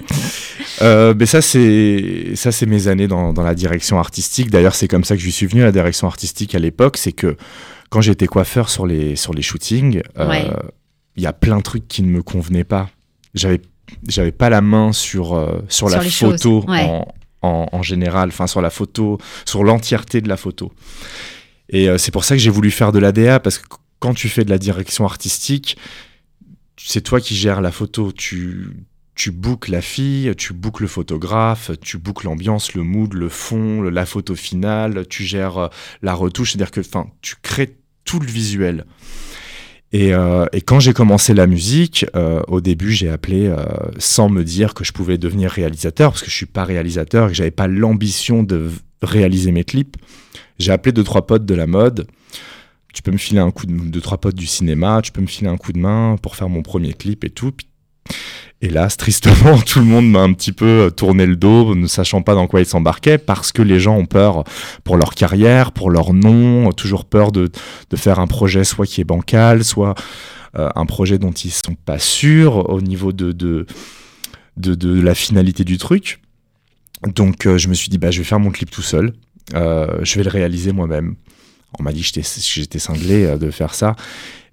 Euh, mais ça c'est, ça c'est mes années dans, dans la direction artistique. D'ailleurs, c'est comme ça que je suis venu à la direction artistique à l'époque, c'est que quand j'étais coiffeur sur les sur les shootings, euh, Ouais. il y a plein de trucs qui ne me convenaient pas. J'avais j'avais pas la main sur euh, sur, Sur la photo ouais. en, en, en général, enfin sur la photo, sur l'entièreté de la photo. Et euh, c'est pour ça que j'ai voulu faire de l'ADA parce que quand tu fais de la direction artistique, c'est toi qui gères la photo. Tu, tu bookes la fille, tu bookes le photographe, tu bookes l'ambiance, le mood, le fond, la photo finale, tu gères euh, la retouche. C'est-à-dire que enfin, tu crées tout le visuel. Et, euh, et quand j'ai commencé la musique, euh, au début, j'ai appelé euh, sans me dire que je pouvais devenir réalisateur, parce que je suis pas réalisateur et que j'avais pas l'ambition de réaliser mes clips. J'ai appelé deux trois potes de la mode. Tu peux me filer un coup de trois potes du cinéma, tu peux me filer un coup de main pour faire mon premier clip et tout. Hélas, [laughs] tristement, tout le monde m'a un petit peu euh, tourné le dos, ne sachant pas dans quoi ils s'embarquaient, parce que les gens ont peur pour leur carrière, pour leur nom, toujours peur de, de faire un projet soit qui est bancal, soit euh, un projet dont ils sont pas sûrs au niveau de, de, de, la finalité du truc. Donc euh, je me suis dit, bah, je vais faire mon clip tout seul, je vais le réaliser moi-même. On m'a dit que j'étais- cinglé euh, de faire ça.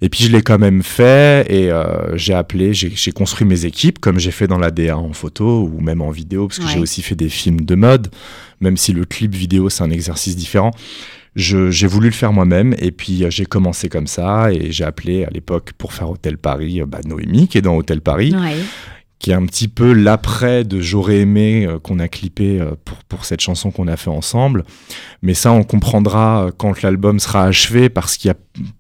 Et puis je l'ai quand même fait et euh, j'ai appelé, j'ai construit mes équipes comme j'ai fait dans la DA en photo ou même en vidéo parce que Ouais. j'ai aussi fait des films de mode, même si le clip vidéo c'est un exercice différent. J'ai voulu le faire moi-même et puis euh, j'ai commencé comme ça et j'ai appelé à l'époque pour faire Hôtel Paris bah, Noémie qui est dans Hôtel Paris Ouais. Qui est un petit peu l'après de J'aurais aimé euh, qu'on a clippé euh, pour, pour cette chanson qu'on a fait ensemble. Mais ça, on comprendra euh, quand l'album sera achevé parce qu'il y a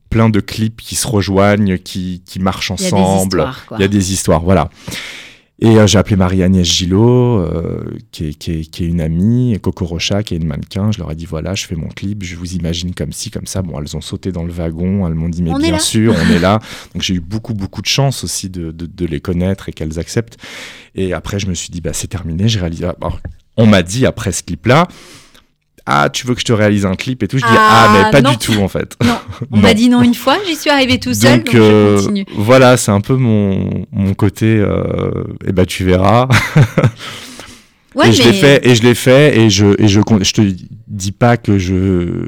plein de clips qui se rejoignent, qui, qui marchent Il y a des ensemble. histoires, quoi. Il y a des histoires, voilà. Et euh, j'ai appelé Marie-Agnès Gillot, euh, qui, est, qui, est, qui est une amie, et Coco Rocha, qui est une mannequin. Je leur ai dit voilà, je fais mon clip, je vous imagine comme ci, comme ça. Bon, elles ont sauté dans le wagon, elles m'ont dit mais On bien sûr, on est là. [laughs] Donc j'ai eu beaucoup, beaucoup de chance aussi de, de, de les connaître et qu'elles acceptent. Et après, je me suis dit bah c'est terminé, j'ai réalisé. Alors, on m'a dit après ce clip-là. Ah, tu veux que je te réalise un clip et tout? Je dis Ah, ah, mais pas non. du tout en fait. Non, [laughs] on m'a dit non une fois, j'y suis arrivée tout seul, donc, Donc, euh, je continue. voilà, c'est un peu mon, mon côté. Euh, et bah tu verras. [laughs] Ouais, et je mais- fait et je l'ai fait et je et je je te dis pas que je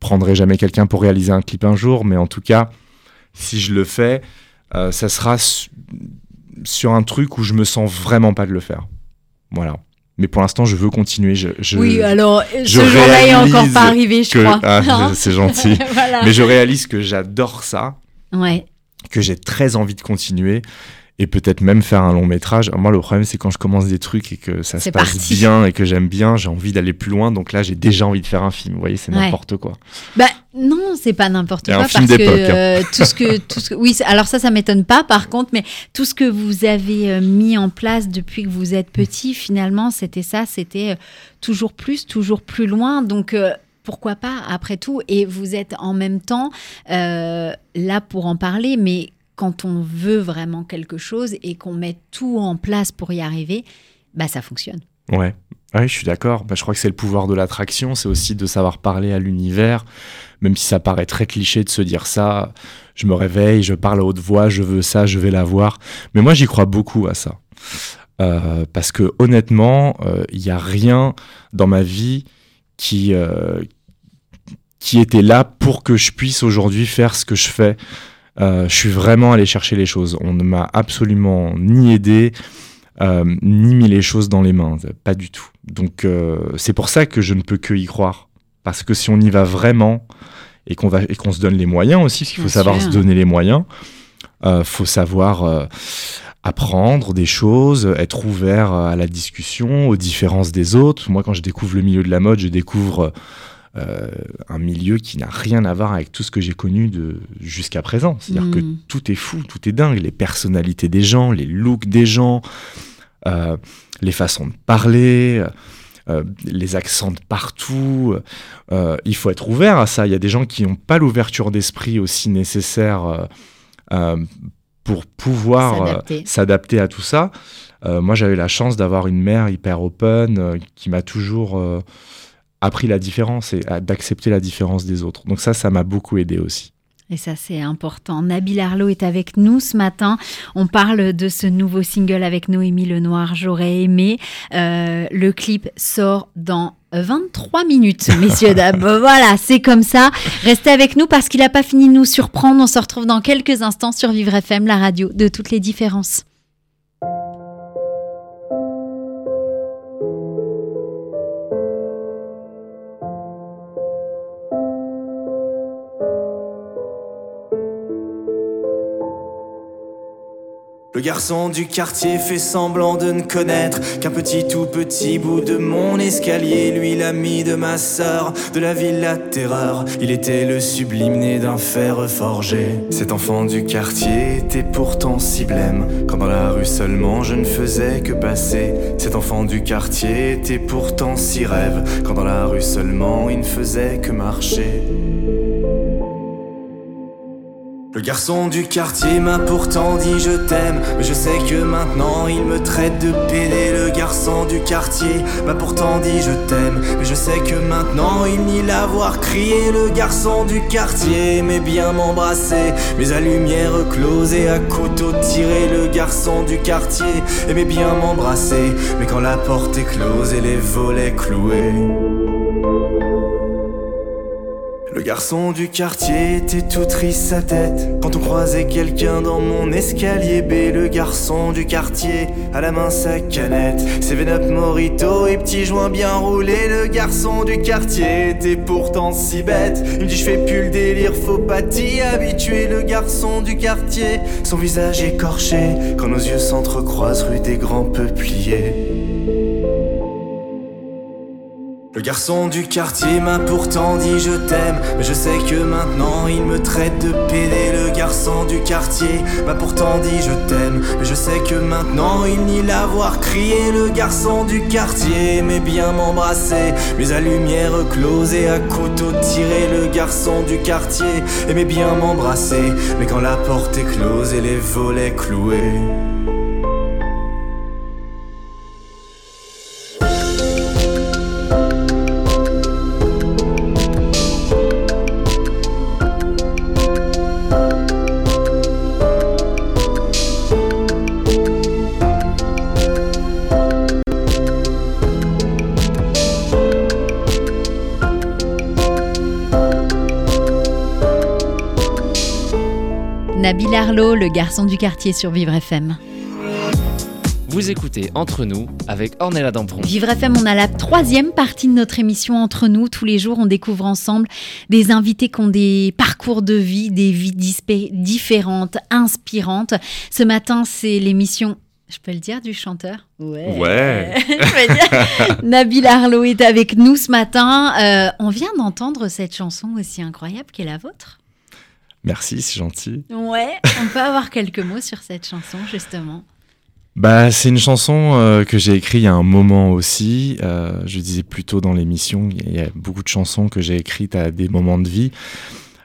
prendrai jamais quelqu'un pour réaliser un clip un jour, mais en tout cas, si je le fais, euh, ça sera su- sur un truc où je me sens vraiment pas de le faire. Voilà. Mais pour l'instant, je veux continuer. Je, je- Oui, alors ce je jour-là est encore pas arrivé, je que- crois. Ah, [laughs] c'est gentil. [laughs] voilà. Mais je réalise que j'adore ça, Ouais. que j'ai très envie de continuer et peut-être même faire un long métrage. Moi, le problème, c'est quand je commence des trucs et que ça se passe parti. bien et que j'aime bien, j'ai envie d'aller plus loin. Donc là, j'ai déjà envie de faire un film. Vous voyez, c'est Ouais. n'importe quoi. Bah non, c'est pas n'importe C'est un quoi film parce que d'époque, hein. euh, tout ce que [laughs] tout ce que oui, alors ça ça m'étonne pas par contre, mais tout ce que vous avez euh, mis en place depuis que vous êtes petit, finalement, c'était ça, c'était euh, toujours plus, toujours plus loin. Donc euh, pourquoi pas après tout? Et vous êtes en même temps euh, là pour en parler, mais quand on veut vraiment quelque chose et qu'on met tout en place pour y arriver, bah ça fonctionne. Ouais. Ouais, je suis d'accord. Bah, je crois que c'est le pouvoir de l'attraction. C'est aussi de savoir parler à l'univers. Même si ça paraît très cliché de se dire ça. Je me réveille, je parle à haute voix, je veux ça, je vais l'avoir. Mais moi, j'y crois beaucoup à ça. Euh, parce que honnêtement, euh, il n'y a rien dans ma vie qui, euh, qui était là pour que je puisse aujourd'hui faire ce que je fais. Euh, je suis vraiment allé chercher les choses. On ne m'a absolument ni aidé, ni mis les choses dans les mains, pas du tout. Donc c'est pour ça que je ne peux que y croire. Parce que si on y va vraiment et qu'on va et qu'on se donne les moyens aussi, parce qu'il faut savoir se donner les moyens, euh, faut savoir apprendre des choses, être ouvert à la discussion, aux différences des autres. Moi, quand je découvre le milieu de la mode, je découvre euh, un milieu qui n'a rien à voir avec tout ce que j'ai connu de jusqu'à présent. C'est-à-dire que hmm. tout est fou, tout est dingue. Les personnalités des gens, les looks des gens, euh, les façons de parler. Euh, les accents de partout. il faut être ouvert à ça. Il y a des gens qui n'ont pas l'ouverture d'esprit aussi nécessaire pour pouvoir s'adapter à tout ça. Moi, j'avais la chance d'avoir une mère hyper open qui m'a toujours appris la différence et d'accepter la différence des autres. Donc ça, ça m'a beaucoup aidé aussi. Et ça, c'est important. Nabil Arlo est avec nous ce matin. On parle de ce nouveau single avec Noémie Lenoir, J'aurais aimé. le clip sort dans 23 minutes, messieurs, dames. [laughs] voilà, c'est comme ça. Restez avec nous parce qu'il n'a pas fini de nous surprendre. On se retrouve dans quelques instants sur Vivre FM, la radio de toutes les différences. Le garçon du quartier fait semblant de ne connaître qu'un petit tout petit bout de mon escalier. Lui, l'ami de ma sœur, de la ville la terreur. Il était le sublime né d'un fer forgé. Cet enfant du quartier était pourtant si blême. Quand dans la rue seulement je ne faisais que passer. Cet enfant du quartier était pourtant si rêve. Quand dans la rue seulement il ne faisait que marcher. Le garçon du quartier m'a pourtant dit je t'aime, mais je sais que maintenant il me traite de pédé. Le garçon du quartier m'a pourtant dit je t'aime, mais je sais que maintenant il nie l'avoir crié. Le garçon du quartier aimait bien m'embrasser, mais à lumière close et à couteau tiré. Le garçon du quartier aimait bien m'embrasser, mais quand la porte est close et les volets cloués. Le garçon du quartier était tout triste sa tête. Quand on croisait quelqu'un dans mon escalier B Le garçon du quartier à la main sa canette. Seven Up Morito et petit joint bien roulé Le garçon du quartier était pourtant si bête. Il me dit je fais plus le délire faut pas t'y habituer. Le garçon du quartier son visage écorché Quand nos yeux s'entrecroisent rue des grands peupliers le garçon du quartier m'a pourtant dit je t'aime, mais je sais que maintenant il me traite de pédé. Le garçon du quartier m'a pourtant dit je t'aime, mais je sais que maintenant il nie l'avoir crié. Le garçon du quartier aimait bien m'embrasser, mais à lumière close et à couteau tiré. Le garçon du quartier aimait bien m'embrasser, mais quand la porte est close et les volets cloués. Nabil Arlo, le garçon du quartier sur Vivre FM. Vous écoutez Entre nous avec Ornella Dampron. Vivre FM, on a la troisième partie de notre émission Entre nous. Tous les jours, on découvre ensemble des invités qui ont des parcours de vie, des vies différentes, inspirantes. Ce matin, c'est l'émission je peux le dire du chanteur? Ouais. ouais. [laughs] Nabil Arlo est avec nous ce matin. Euh, on vient d'entendre cette chanson aussi incroyable qui est la vôtre. Merci, c'est gentil. Ouais, on peut avoir quelques mots sur cette chanson, justement. Bah, c'est une chanson euh, que j'ai écrite il y a un moment aussi. Euh, je disais plus tôt dans l'émission, il y a beaucoup de chansons que j'ai écrites à des moments de vie.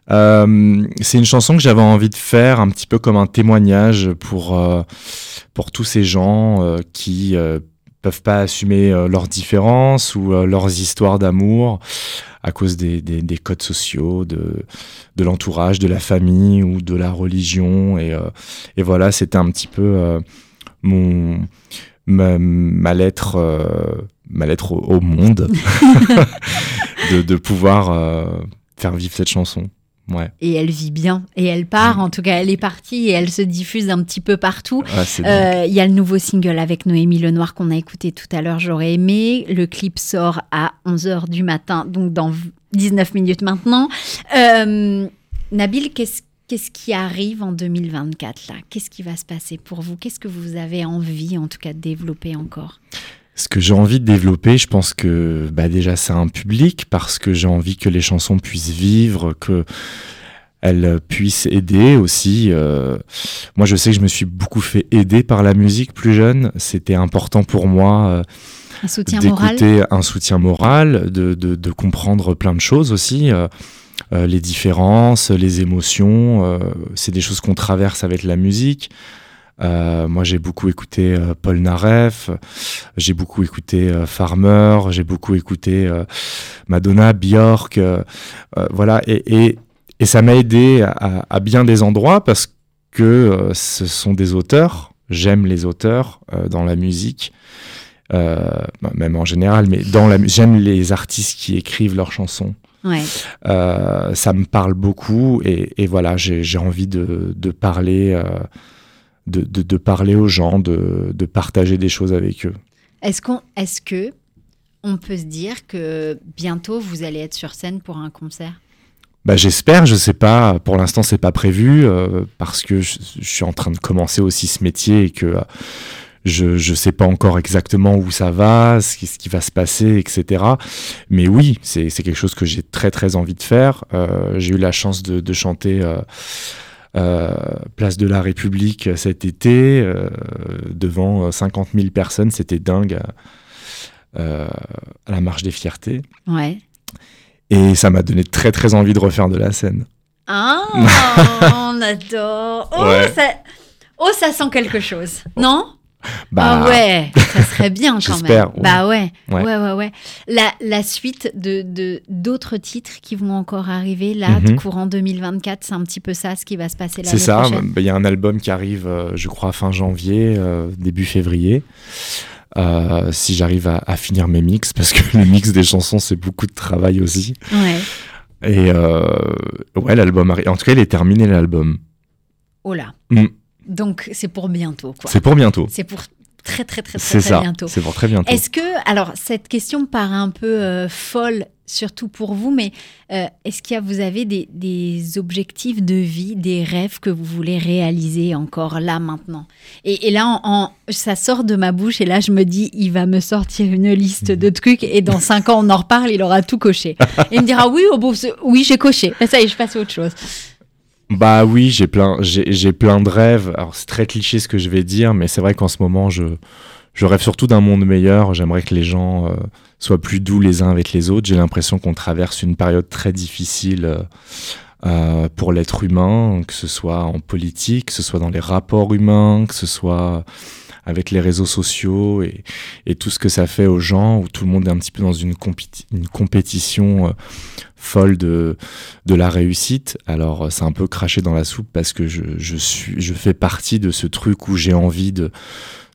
Euh, c'est une chanson que j'avais envie de faire un petit peu comme un témoignage pour, pour tous ces gens qui peuvent pas assumer leurs différences ou leurs histoires d'amour à cause des, des, codes sociaux, de, de l'entourage, de la famille ou de la religion. Et, euh, et voilà, c'était un petit peu euh, mon, ma, lettre, euh, ma lettre au, monde [laughs] [laughs] de, de, pouvoir faire vivre cette chanson. Ouais. Et elle vit bien. Et elle part, en tout cas, elle est partie et elle se diffuse un petit peu partout. Ah. Euh, Il y a le nouveau single avec Noémie Lenoir qu'on a écouté tout à l'heure, j'aurais aimé. Le clip sort à 11h du matin, donc dans 19 minutes maintenant. Euh, Nabil, qu'est-ce qu'est-ce qui arrive en 2024 là? Qu'est-ce qui va se passer pour vous? Qu'est-ce que vous avez envie, en tout cas, de développer encore? Ce que j'ai envie de développer, je pense que bah déjà c'est un public parce que j'ai envie que les chansons puissent vivre, que elles puissent aider aussi. euh, moi, je sais que je me suis beaucoup fait aider par la musique plus jeune. C'était important pour moi euh, Un soutien moral? d'écouter un soutien moral, de, de, de comprendre plein de choses aussi. euh, les différences, les émotions, c'est des choses qu'on traverse avec la musique. Euh, moi, j'ai beaucoup écouté euh, Paul Naref, j'ai beaucoup écouté euh, Farmer, j'ai beaucoup écouté Madonna, Björk, voilà, et, et, et ça m'a aidé à, à bien des endroits parce que ce sont des auteurs. J'aime les auteurs dans la musique, même en général, mais dans la, j'aime les artistes qui écrivent leurs chansons. Ouais. Ça me parle beaucoup et, et voilà, j'ai envie de, de parler, de, de- de parler aux gens, de, de partager des choses avec eux. Est-ce qu'on, est-ce que on peut se dire que bientôt vous allez être sur scène pour un concert? Bah, j'espère, je sais pas. Pour l'instant, c'est pas prévu euh, parce que je, je suis en train de commencer aussi ce métier et que euh, je je sais pas encore exactement où ça va, ce qui, ce qui va se passer, etc. Mais oui, c'est quelque chose que j'ai très très envie de faire. Euh, j'ai eu la chance de, de chanter. Euh, euh, place de la République cet été euh, devant 50 000 personnes, c'était dingue euh, à la marche des fiertés Ouais. et ça m'a donné très très envie de refaire de la scène. Ah, on adore. [laughs] Oh, Ouais. ça, oh, ça sent quelque chose. Non? Bah, Ah ouais, ça [laughs] serait bien quand même. Ouais. Bah ouais, ouais, Ouais. ouais, ouais. La, la suite de de- d'autres titres qui vont encore arriver là, Mhm. courant 2024, c'est un petit peu ça ce qui va se passer l'année C'est ça, il y a un album qui arrive, euh, je crois, fin janvier, euh, début février. Euh, si j'arrive à, à finir mes mix, parce que le mix des chansons, c'est beaucoup de travail aussi. Ouais. Et ouais, l'album arrive. En tout cas, il est terminé, l'album. Oh là. Mm. Donc c'est pour bientôt. C'est pour bientôt. C'est pour très très très très, très ça. bientôt. C'est pour très bientôt. Est-ce que, alors cette question paraît un peu euh, folle, surtout pour vous, mais euh, est-ce qu'il y a, vous avez des, des objectifs de vie, des rêves que vous voulez réaliser encore là maintenant? Et, et là, en, en- ça sort de ma bouche et là, je me dis, il va me sortir une liste de trucs et dans [laughs] cinq ans, on en reparle, il aura tout coché. Et il me dira, oui, oh, bon, c'est- oui, j'ai coché. Ben, Ça y est, je passe à autre chose. Bah oui, j'ai plein, j'ai plein de rêves. Alors c'est très cliché ce que je vais dire, mais c'est vrai qu'en ce moment, je, je rêve surtout d'un monde meilleur. J'aimerais que les gens euh, soient plus doux les uns avec les autres. J'ai l'impression qu'on traverse une période très difficile euh, euh, pour l'être humain, que ce soit en politique, que ce soit dans les rapports humains, que ce soit avec les réseaux sociaux et, tout ce que ça fait aux gens, où tout le monde est un petit peu dans une, une compétition euh, folle de, de la réussite. Alors euh, c'est un peu craché dans la soupe parce que je, je, suis, je fais partie de ce truc où j'ai envie de,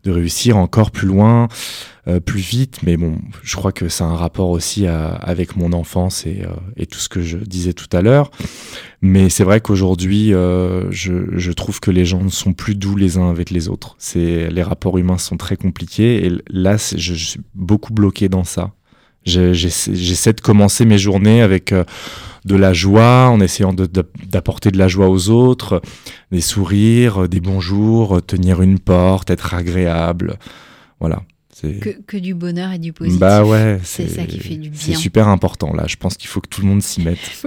de réussir encore plus loin, euh, plus vite. Mais bon, je crois que c'est un rapport aussi à- avec mon enfance et, euh, et tout ce que je disais tout à l'heure. Mais c'est vrai qu'aujourd'hui, euh, je, je trouve que les gens ne sont plus doux les uns avec les autres. C'est les rapports humains sont très compliqués et là, je, je suis beaucoup bloqué dans ça. Je- J'essaie j'essaie de commencer mes journées avec euh, de la joie, en essayant de- de- d'apporter de, la joie aux autres, des sourires, des bonjours, tenir une porte, être agréable. Voilà. C'est Que, que du bonheur et du positif. bah ouais, c'est ça qui fait du C'est super important là. Je pense qu'il faut que tout le monde s'y [laughs] mette.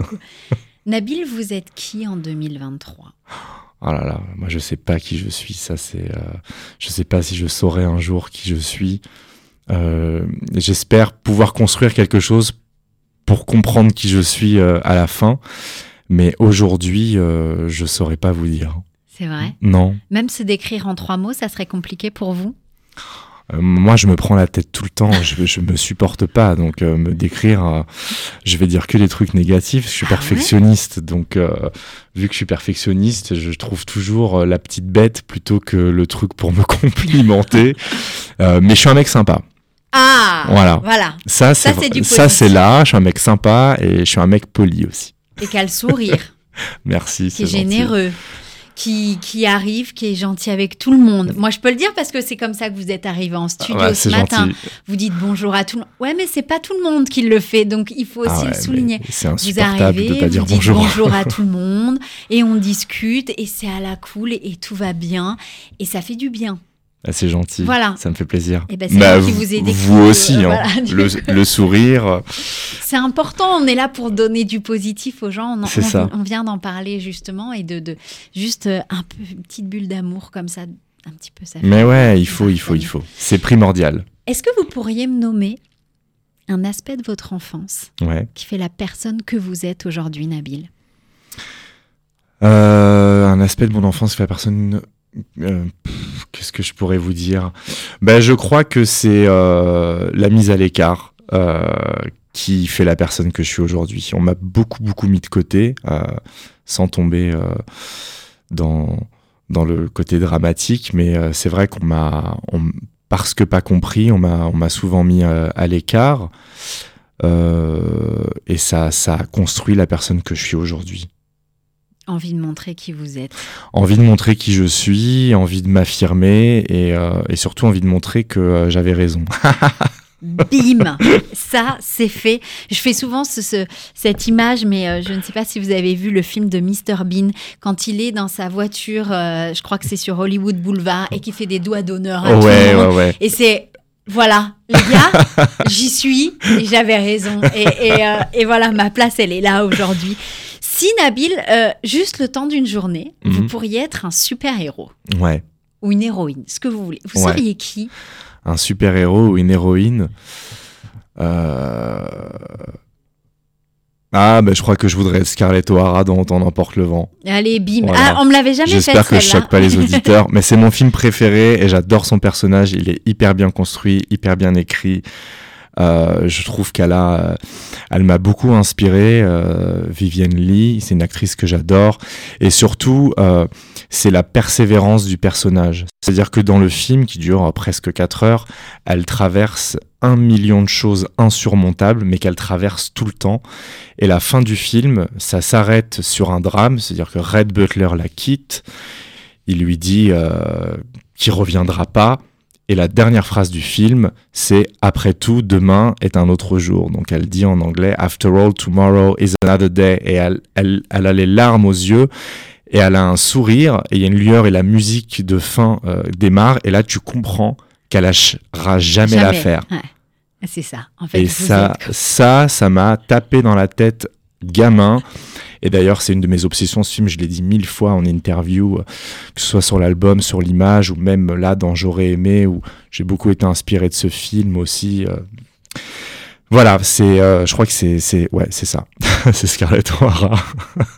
Nabil, vous êtes qui en 2023 Oh là là, moi je sais pas qui je suis. Ça c'est, euh, je sais pas si je saurai un jour qui je suis. Euh, J'espère pouvoir construire quelque chose pour comprendre qui je suis euh, à la fin. Mais aujourd'hui, euh, je saurais pas vous dire. C'est vrai? Non. Même se décrire en trois mots, ça serait compliqué pour vous? Euh, moi, je me prends la tête tout le temps. Je, je me supporte pas. Donc, euh, me décrire, euh, je vais dire que des trucs négatifs. Je suis Ah perfectionniste. Donc, euh, vu que je suis perfectionniste, je trouve toujours la petite bête plutôt que le truc pour me [laughs] complimenter. Mais je suis un mec sympa. Ah Voilà. Voilà. Ça, c'est c'est du ça, c'est là. Je suis un mec sympa et je suis un mec poli aussi. Et qu'à le sourire. [laughs] Merci, qui est c'est gentil. généreux, qui, qui arrive, qui est gentil avec tout le monde. Moi, je peux le dire parce que c'est comme ça que vous êtes arrivé en studio Ouais, ce c'est matin. gentil. Vous dites bonjour à tout le monde. Ouais, mais c'est pas tout le monde qui le fait, donc il faut aussi Ah ouais, le souligner. C'est Vous insupportable arrivez, de pas dire vous dites bonjour. à [laughs] tout le monde et on discute et c'est à la cool et, et tout va bien et ça fait du bien. Ah, c'est gentil. Voilà. Ça me fait plaisir. Et ben, c'est Bah, vous ai décrit, vous aussi, euh, hein. voilà, le, sourire. C'est important, on est là pour donner du positif aux gens. On, en- C'est on- ça. on vient d'en parler justement et de, de juste euh, un peu une petite bulle d'amour comme ça, un petit peu ça. Mais ouais, il faut, il faut, il faut. C'est primordial. Est-ce que vous pourriez me nommer un aspect de votre enfance Ouais. qui fait la personne que vous êtes aujourd'hui, Nabil? Euh, un aspect de mon enfance qui fait la personne. Euh, Qu'est-ce que je pourrais vous dire? Ben, Je crois que c'est euh, la mise à l'écart euh, qui fait la personne que je suis aujourd'hui. On m'a beaucoup, beaucoup mis de côté, sans tomber dans, dans le côté dramatique, mais c'est vrai qu'on m'a. Parce que pas compris, on m'a on m'a souvent mis à l'écart. Et ça, ça a construit la personne que je suis aujourd'hui Envie de montrer qui vous êtes. envie de montrer qui je suis, envie de m'affirmer et, euh, et surtout envie de montrer que euh, j'avais raison. [laughs] Bim Ça, c'est fait. Je fais souvent ce- ce- cette image, mais euh, je ne sais pas si vous avez vu le film de Mr Bean, quand il est dans sa voiture, je crois que c'est sur Hollywood Boulevard, et qui fait des doigts d'honneur à tout le monde. ouais, ouais. Et c'est, voilà, les gars, j'y suis, et j'avais raison. Et, et, euh, et voilà, ma place, elle est là aujourd'hui. Si Nabil, euh, juste le temps d'une journée, vous Mhm. pourriez être un super-héros Ouais. ou une héroïne, ce que vous voulez. Vous Ouais. seriez qui Un super-héros ou une héroïne. Euh... Ah, ben je crois que je voudrais être Scarlett O'Hara dans On emporte le vent. Allez, bim. Voilà. Ah, on me l'avait jamais fait J'espère que je choque pas les [laughs] auditeurs, mais c'est mon film préféré et j'adore son personnage. Il est hyper bien construit, hyper bien écrit. Euh, je trouve qu'elle a, euh, elle m'a beaucoup inspiré. Euh, Vivienne Lee, c'est une actrice que j'adore, et surtout, c'est la persévérance du personnage. C'est-à-dire que dans le film, qui dure presque 4 heures, elle traverse un million de choses insurmontables, mais qu'elle traverse tout le temps. Et la fin du film, ça s'arrête sur un drame, c'est-à-dire que Red Butler la quitte. Il lui dit qu'il reviendra pas. Et la dernière phrase du film, c'est Après tout, demain est un autre jour. Donc elle dit en anglais After all, tomorrow is another day. Et elle, elle, elle a les larmes aux yeux et elle a un sourire. Et il y a une lueur et la musique de fin euh, démarre. Et là, tu comprends qu'elle lâchera jamais, l'affaire. Ouais. C'est ça. En fait, Et ça, êtes- ça, ça m'a tapé dans la tête gamin. Et d'ailleurs, c'est une de mes obsessions, ce film, je l'ai dit mille fois en interview, euh, que ce soit sur l'album, sur l'image, ou même là dans J'aurais aimé, où j'ai beaucoup été inspiré de ce film aussi. euh. Voilà, c'est, euh, je crois que c'est, c'est, ouais, c'est ça. [laughs] c'est Scarlett O'Hara.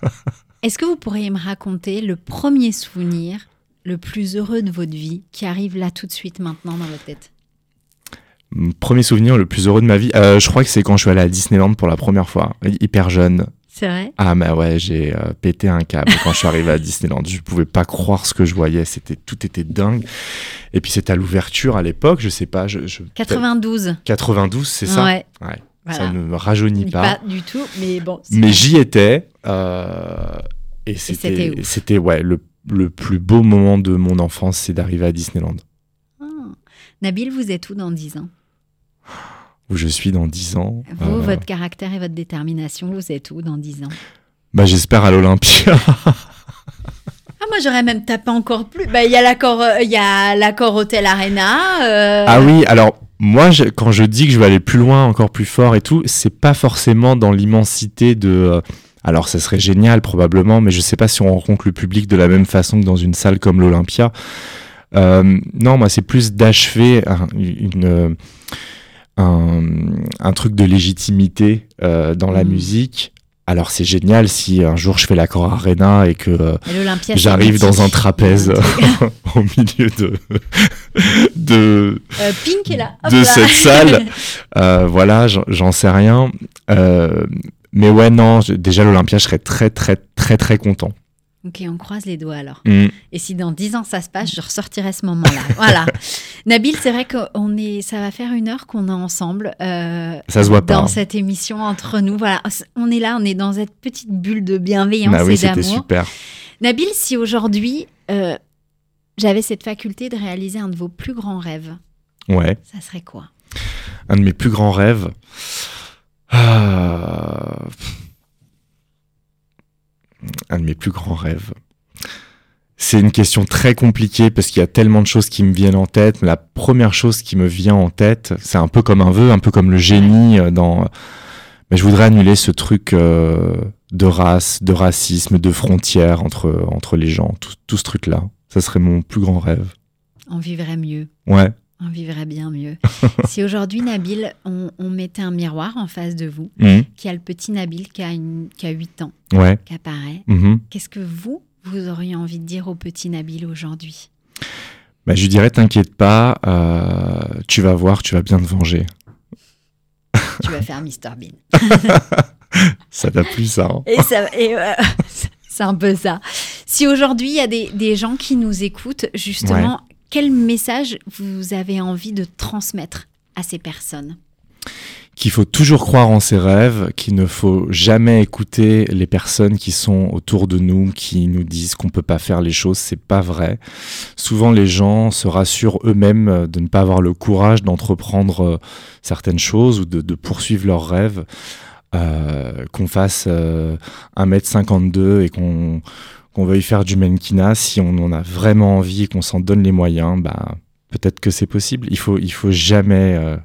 [laughs] Est-ce que vous pourriez me raconter le premier souvenir le plus heureux de votre vie qui arrive là tout de suite maintenant dans votre tête? Premier souvenir le plus heureux de ma vie, euh, je crois que c'est quand je suis allé à Disneyland pour la première fois, hyper jeune. C'est vrai Ah bah ouais, j'ai euh, pété un câble quand je suis arrivé à Disneyland. Je pouvais pas croire ce que je voyais, c'était tout était dingue. Et puis c'était à l'ouverture à l'époque, je sais pas, je, je- 92. 92, c'est ça. Ouais. Ouais. Voilà. Ça ne me rajeunit pas. Pas du tout, mais bon. Mais j'y étais euh, et c'était c'était ouais le, le plus beau moment de mon enfance, c'est d'arriver à Disneyland Ah. Nabil, vous êtes où dans 10 ans? Où je suis dans 10 ans. Vous, Euh, votre caractère et votre détermination, vous êtes où dans 10 ans bah j'espère à l'Olympia. Ah, moi, j'aurais même tapé encore plus. Bah, Il y a l'accord euh, il y a l'accord Hôtel Arena. euh, Ah oui, alors moi, je- quand je dis que je vais aller plus loin, encore plus fort et tout, c'est pas forcément dans l'immensité de. alors, ça serait génial probablement, mais je sais pas si on rencontre le public de la même façon que dans une salle comme l'Olympia. Non, moi, c'est plus d'achever un, une, un, un truc de légitimité euh, dans la Mm. musique. Alors, c'est génial si un jour je fais l'accord Arena et que euh, j'arrive dans un trapèze [laughs] au milieu de, [laughs] de, Euh, Pink est là. De cette salle. [laughs] Euh, voilà, j'en- sais rien. Mais ouais, non, déjà l'Olympia, je serais très, très, très, très content. Ok, on croise les doigts alors. Mm. Et si dans 10 ans ça se passe, je ressortirai ce moment-là. [laughs] voilà. Nabil, c'est vrai qu'on est, ça va faire une heure qu'on est ensemble. euh, Ça se voit pas, Dans hein. cette émission entre nous. Voilà, on est là, on est dans cette petite bulle de bienveillance Bah oui, et d'amour. super. Nabil, si aujourd'hui euh, j'avais cette faculté de réaliser un de vos plus grands rêves, Ouais. ça serait quoi? Un de mes plus grands rêves. Ah. Un de mes plus grands rêves. C'est une question très compliquée parce qu'il y a tellement de choses qui me viennent en tête. La première chose qui me vient en tête, c'est un peu comme un vœu, un peu comme le génie euh, dans. Mais je voudrais annuler ce truc euh, de race, de racisme, de frontières entre, entre les gens, tout, tout ce truc-là. Ça serait mon plus grand rêve. On vivrait mieux. Ouais. On vivrait bien mieux. [laughs] si aujourd'hui, Nabil, on, on mettait un miroir en face de vous, Mhm. qui a le petit Nabil qui a, une, qui a 8 ans, Ouais. qui apparaît, Mhm. qu'est-ce que vous, vous auriez envie de dire au petit Nabil aujourd'hui? Bah, je lui dirais, t'inquiète pas, euh, tu vas voir, tu vas bien te venger. Tu vas faire Mr Bean. [laughs] Ça t'a plu, ça hein Et, ça, et euh, [laughs] c'est un peu ça. Si aujourd'hui, il y a des, des gens qui nous écoutent, justement, quel message vous avez envie de transmettre à ces personnes Qu'il faut toujours croire en ses rêves, qu'il ne faut jamais écouter les personnes qui sont autour de nous, qui nous disent qu'on peut pas faire les choses. C'est pas vrai. Souvent, les gens se rassurent eux-mêmes de ne pas avoir le courage d'entreprendre euh, certaines choses ou de, de poursuivre leurs rêves. Euh, qu'on fasse euh, 1m52 et qu'on qu'on veuille faire du mannequinat, si on en a vraiment envie et qu'on s'en donne les moyens, bah, peut-être que c'est possible. Il faut, il faut jamais euh,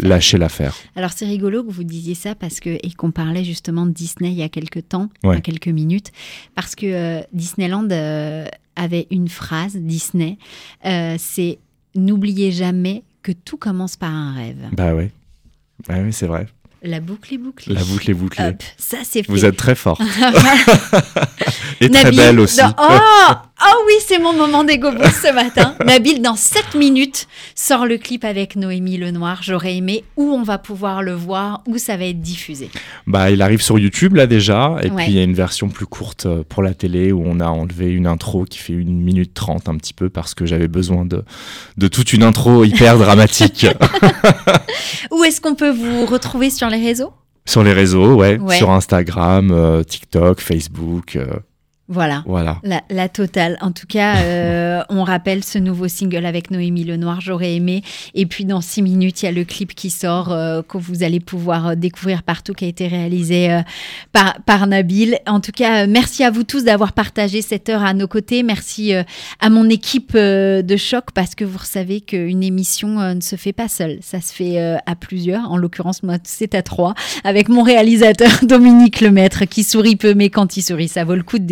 lâcher l'affaire. Alors c'est rigolo que vous disiez ça parce que et qu'on parlait justement de Disney il y a quelques temps, Ouais. quelques minutes, parce que euh, Disneyland euh, avait une phrase Disney, c'est n'oubliez jamais que tout commence par un rêve. Bah ouais. Bah oui, c'est vrai. La boucle est bouclée. La boucle est bouclée. Hop, ça c'est fait. Vous êtes très fort. [laughs] Et très Nabil, belle aussi. dans- Oh, oh oui, c'est mon moment d'égo boost ce matin. [laughs] Nabil, dans 7 minutes, sort le clip avec Noémie Lenoir. J'aurais aimé où on va pouvoir le voir, où ça va être diffusé. Bah, il arrive sur YouTube là déjà. Et Ouais. puis il y a une version plus courte euh, pour la télé où on a enlevé une intro qui fait une minute trente un petit peu parce que j'avais besoin de, de toute une intro hyper dramatique. [laughs] [laughs] Où est-ce qu'on peut vous retrouver sur les réseaux? Sur les réseaux, ouais. Ouais. Sur Instagram, euh, TikTok, Facebook. euh, Voilà. voilà. La, la totale. En tout cas, [laughs] euh, on rappelle ce nouveau single avec Noémie Lenoir, j'aurais aimé. Et puis dans six minutes, il y a le clip qui sort euh, que vous allez pouvoir euh, découvrir partout, qui a été réalisé euh, par, par Nabil. En tout cas, euh, merci à vous tous d'avoir partagé cette heure à nos côtés. Merci euh, à mon équipe euh, de choc parce que vous savez qu'une émission ne se fait pas seule. Ça se fait euh, à plusieurs. En l'occurrence, moi, c'est à trois avec mon réalisateur [laughs] Dominique Lemaître qui sourit peu, mais quand il sourit, ça vaut le coup de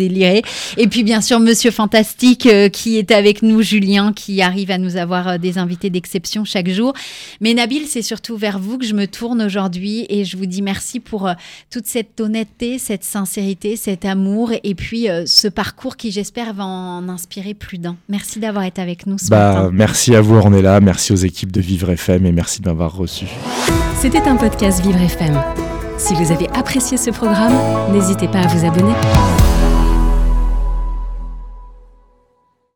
Et puis bien sûr, Monsieur Fantastique euh, qui est avec nous, Julien, qui arrive à nous avoir euh, des invités d'exception chaque jour. Mais Nabil, c'est surtout vers vous que je me tourne aujourd'hui et je vous dis merci pour euh, toute cette honnêteté, cette sincérité, cet amour et puis euh, ce parcours qui, j'espère, va en inspirer plus d'un. Merci d'avoir été avec nous ce Bah, matin. merci à vous, Ornella. Merci aux équipes de Vivre FM et merci de m'avoir reçu. C'était un podcast Vivre FM. Si vous avez apprécié ce programme, n'hésitez pas à vous abonner.